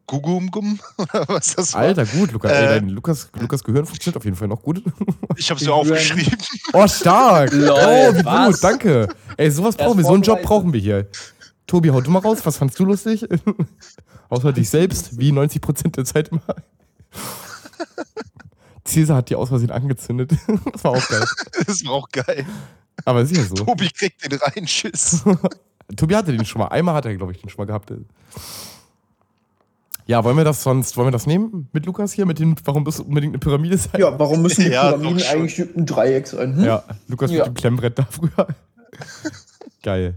Gugumgum *laughs* oder was das war. Alter, gut, Lukas, äh, ey, Lukas, Lukas Gehirn funktioniert auf jeden Fall noch gut. *laughs* Ich hab's ja aufgeschrieben. *laughs* Oh, stark. Lol, oh, wie was? gut, danke. Ey, sowas brauchen wir, so einen Job brauchen wir hier. Tobi, hau du mal raus, was fandst du lustig? Außer dich selbst, wie 90% der Zeit immer. Cäsar hat die aus Versehen angezündet. Das war auch geil. Das war auch geil. Aber ist ja so. Tobi kriegt den Reinschiss. Tobi hatte den schon mal. Einmal hat er, glaube ich, den schon mal gehabt. Ja, wollen wir das sonst, wollen wir das nehmen mit Lukas hier, mit dem, warum muss unbedingt eine Pyramide sein? Ja, warum müssen *laughs* die ja, Pyramiden eigentlich ein Dreieck sein? Hm? Ja, Lukas ja. mit dem Klemmbrett da früher. *laughs* Geil.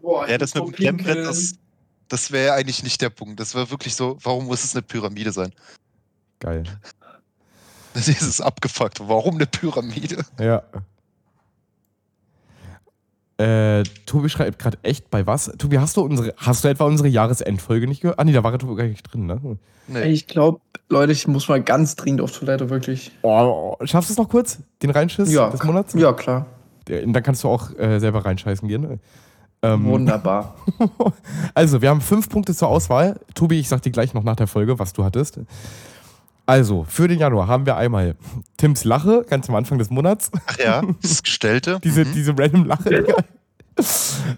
Boah, ja, das mit dem Klemmbrett, das, das wäre eigentlich nicht der Punkt. Das wäre wirklich so, warum muss es eine Pyramide sein? Geil. *laughs* Das ist es abgefuckt. Warum eine Pyramide? Ja. Äh, Tobi schreibt gerade echt bei was? Tobi, hast du unsere, hast du etwa unsere Jahresendfolge nicht gehört? Ah, nee, da war Tobi gar nicht drin, ne? Nee. Ich glaube, Leute, ich muss mal ganz dringend auf Toilette, wirklich. Oh, schaffst du es noch kurz? Den Reinschiss ja, des Monats? Ja, klar. Dann kannst du auch äh, selber reinscheißen gehen. Ne? Ähm, Wunderbar. *laughs* also, wir haben fünf Punkte zur Auswahl. Tobi, ich sag dir gleich noch nach der Folge, was du hattest. Also, für den Januar haben wir einmal Tims Lache, ganz am Anfang des Monats. Ach ja, das Gestellte. *laughs* diese, mhm. diese random Lache.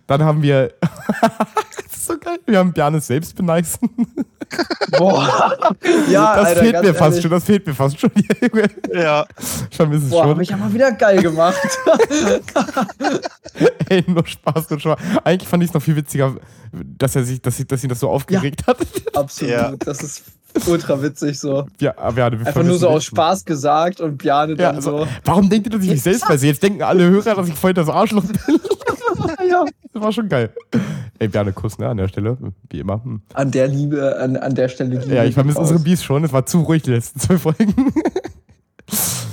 Dann haben wir, *laughs* das ist so geil, wir haben Bjarnes Selbstbeneißen. Boah. *laughs* Ja, das Alter, fehlt mir fast ehrlich. schon, das fehlt mir fast schon. Ja, Ich vermisse es Boah, schon. hab ich ja mal wieder geil gemacht. Ey, nur Spaß, nur Spaß. Eigentlich fand ich es noch viel witziger, dass er sich, dass, ich, dass ihn das so aufgeregt hat. Absolut. Ja. Das ist *laughs* ultra witzig so. Ja, aber ja, wir Einfach nur so aus Spaß gesagt und Bjane Ja, dann also, so. Warum denkt ihr, dass ich mich selbst weiß? Jetzt denken alle Hörer, dass ich voll das Arschloch bin. *laughs* Ja. Das war schon geil. Ey, Bjarne, Kuss, ne, an der Stelle. Wie immer. Hm. An der Liebe, an, an der Stelle Liebe. Ja, ich vermisse unsere. Bies schon. Es war zu ruhig die letzten zwei Folgen.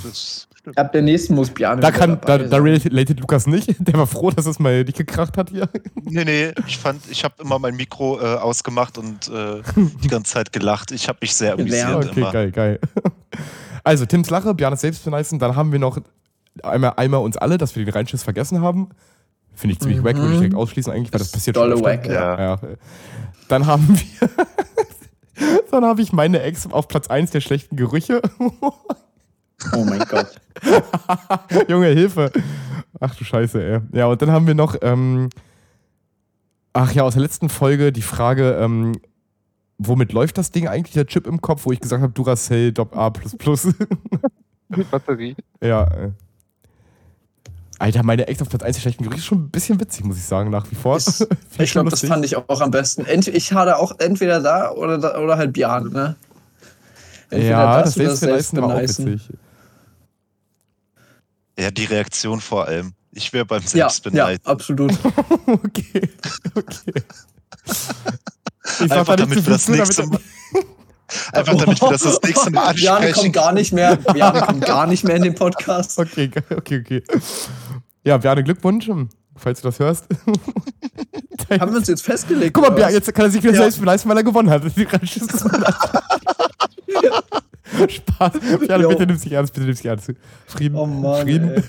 das. Ab der nächsten muss Bjane Da, kann, da, dabei da related Lukas nicht. *laughs* Der war froh, dass es mal nicht gekracht hat hier. Nee, nee, ich fand, ich habe immer mein Mikro äh, ausgemacht und äh, die ganze Zeit gelacht. Ich habe mich sehr amüsiert Okay, immer. geil, geil. *laughs* Also, Tims Lache, Bjarnes Selbstbeneisen. Dann haben wir noch einmal, einmal uns alle, dass wir den Reinschiss vergessen haben. Finde ich ziemlich Mhm. wack, würde ich direkt ausschließen eigentlich, weil das Ist passiert dolle schon wack, ja. ja. Dann haben wir... *laughs* Dann habe ich meine Ex auf Platz 1 der schlechten Gerüche. Oh mein Gott. *laughs* Junge, Hilfe. Ach du Scheiße, ey. Ja, und dann haben wir noch, ähm, ach ja, aus der letzten Folge die Frage, ähm, womit läuft das Ding eigentlich, der Chip im Kopf, wo ich gesagt habe, Duracell Dopp A++. *laughs* Batterie. ja, äh. Alter, meine Ex auf Platz 1 der schlechten Gerüche ist schon ein bisschen witzig, muss ich sagen, nach wie vor. Ich *laughs* schon glaube, das fand ich auch am besten. Ent ich hatte auch entweder da oder, da, oder halt Bjane, ne? Entweder Ja, das oder Selbstbeneisen war auch witzig. Ja, die Reaktion vor allem. Ich wäre beim Ja, ja, Selbstbeneid. absolut. *laughs* Okay, okay. Einfach damit wir das nächste Mal. Einfach damit wir das das nächste Mal *laughs* Bjane kommt ansprechen. gar nicht mehr. Bjane kommt gar nicht mehr in den Podcast. Okay, okay, okay. Ja, Bjarne, Glückwunsch, falls du das hörst. *laughs* Haben wir uns jetzt festgelegt? Guck mal, Bjarne, jetzt kann er sich wieder Ja. selbst beweisen, weil er gewonnen hat. *laughs* Spaß. Jo. bitte nimm dich ernst, bitte nimm dich ernst. Frieden. Oh Mann, Frieden. ey.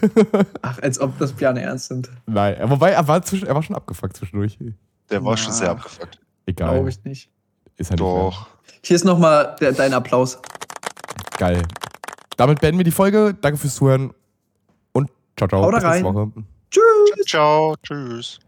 Ach, als ob das Bjane ernst sind. Nein, wobei, er war, zwischen, er war schon abgefuckt zwischendurch. Der war schon Na. sehr abgefuckt. Egal. Glaube ich nicht. Ist er nicht Doch. Hier ist nochmal dein Applaus. Geil. Damit beenden wir die Folge. Danke fürs Zuhören und ciao, ciao. Haut rein. Woche. Tschüss. Ciao, tschüss.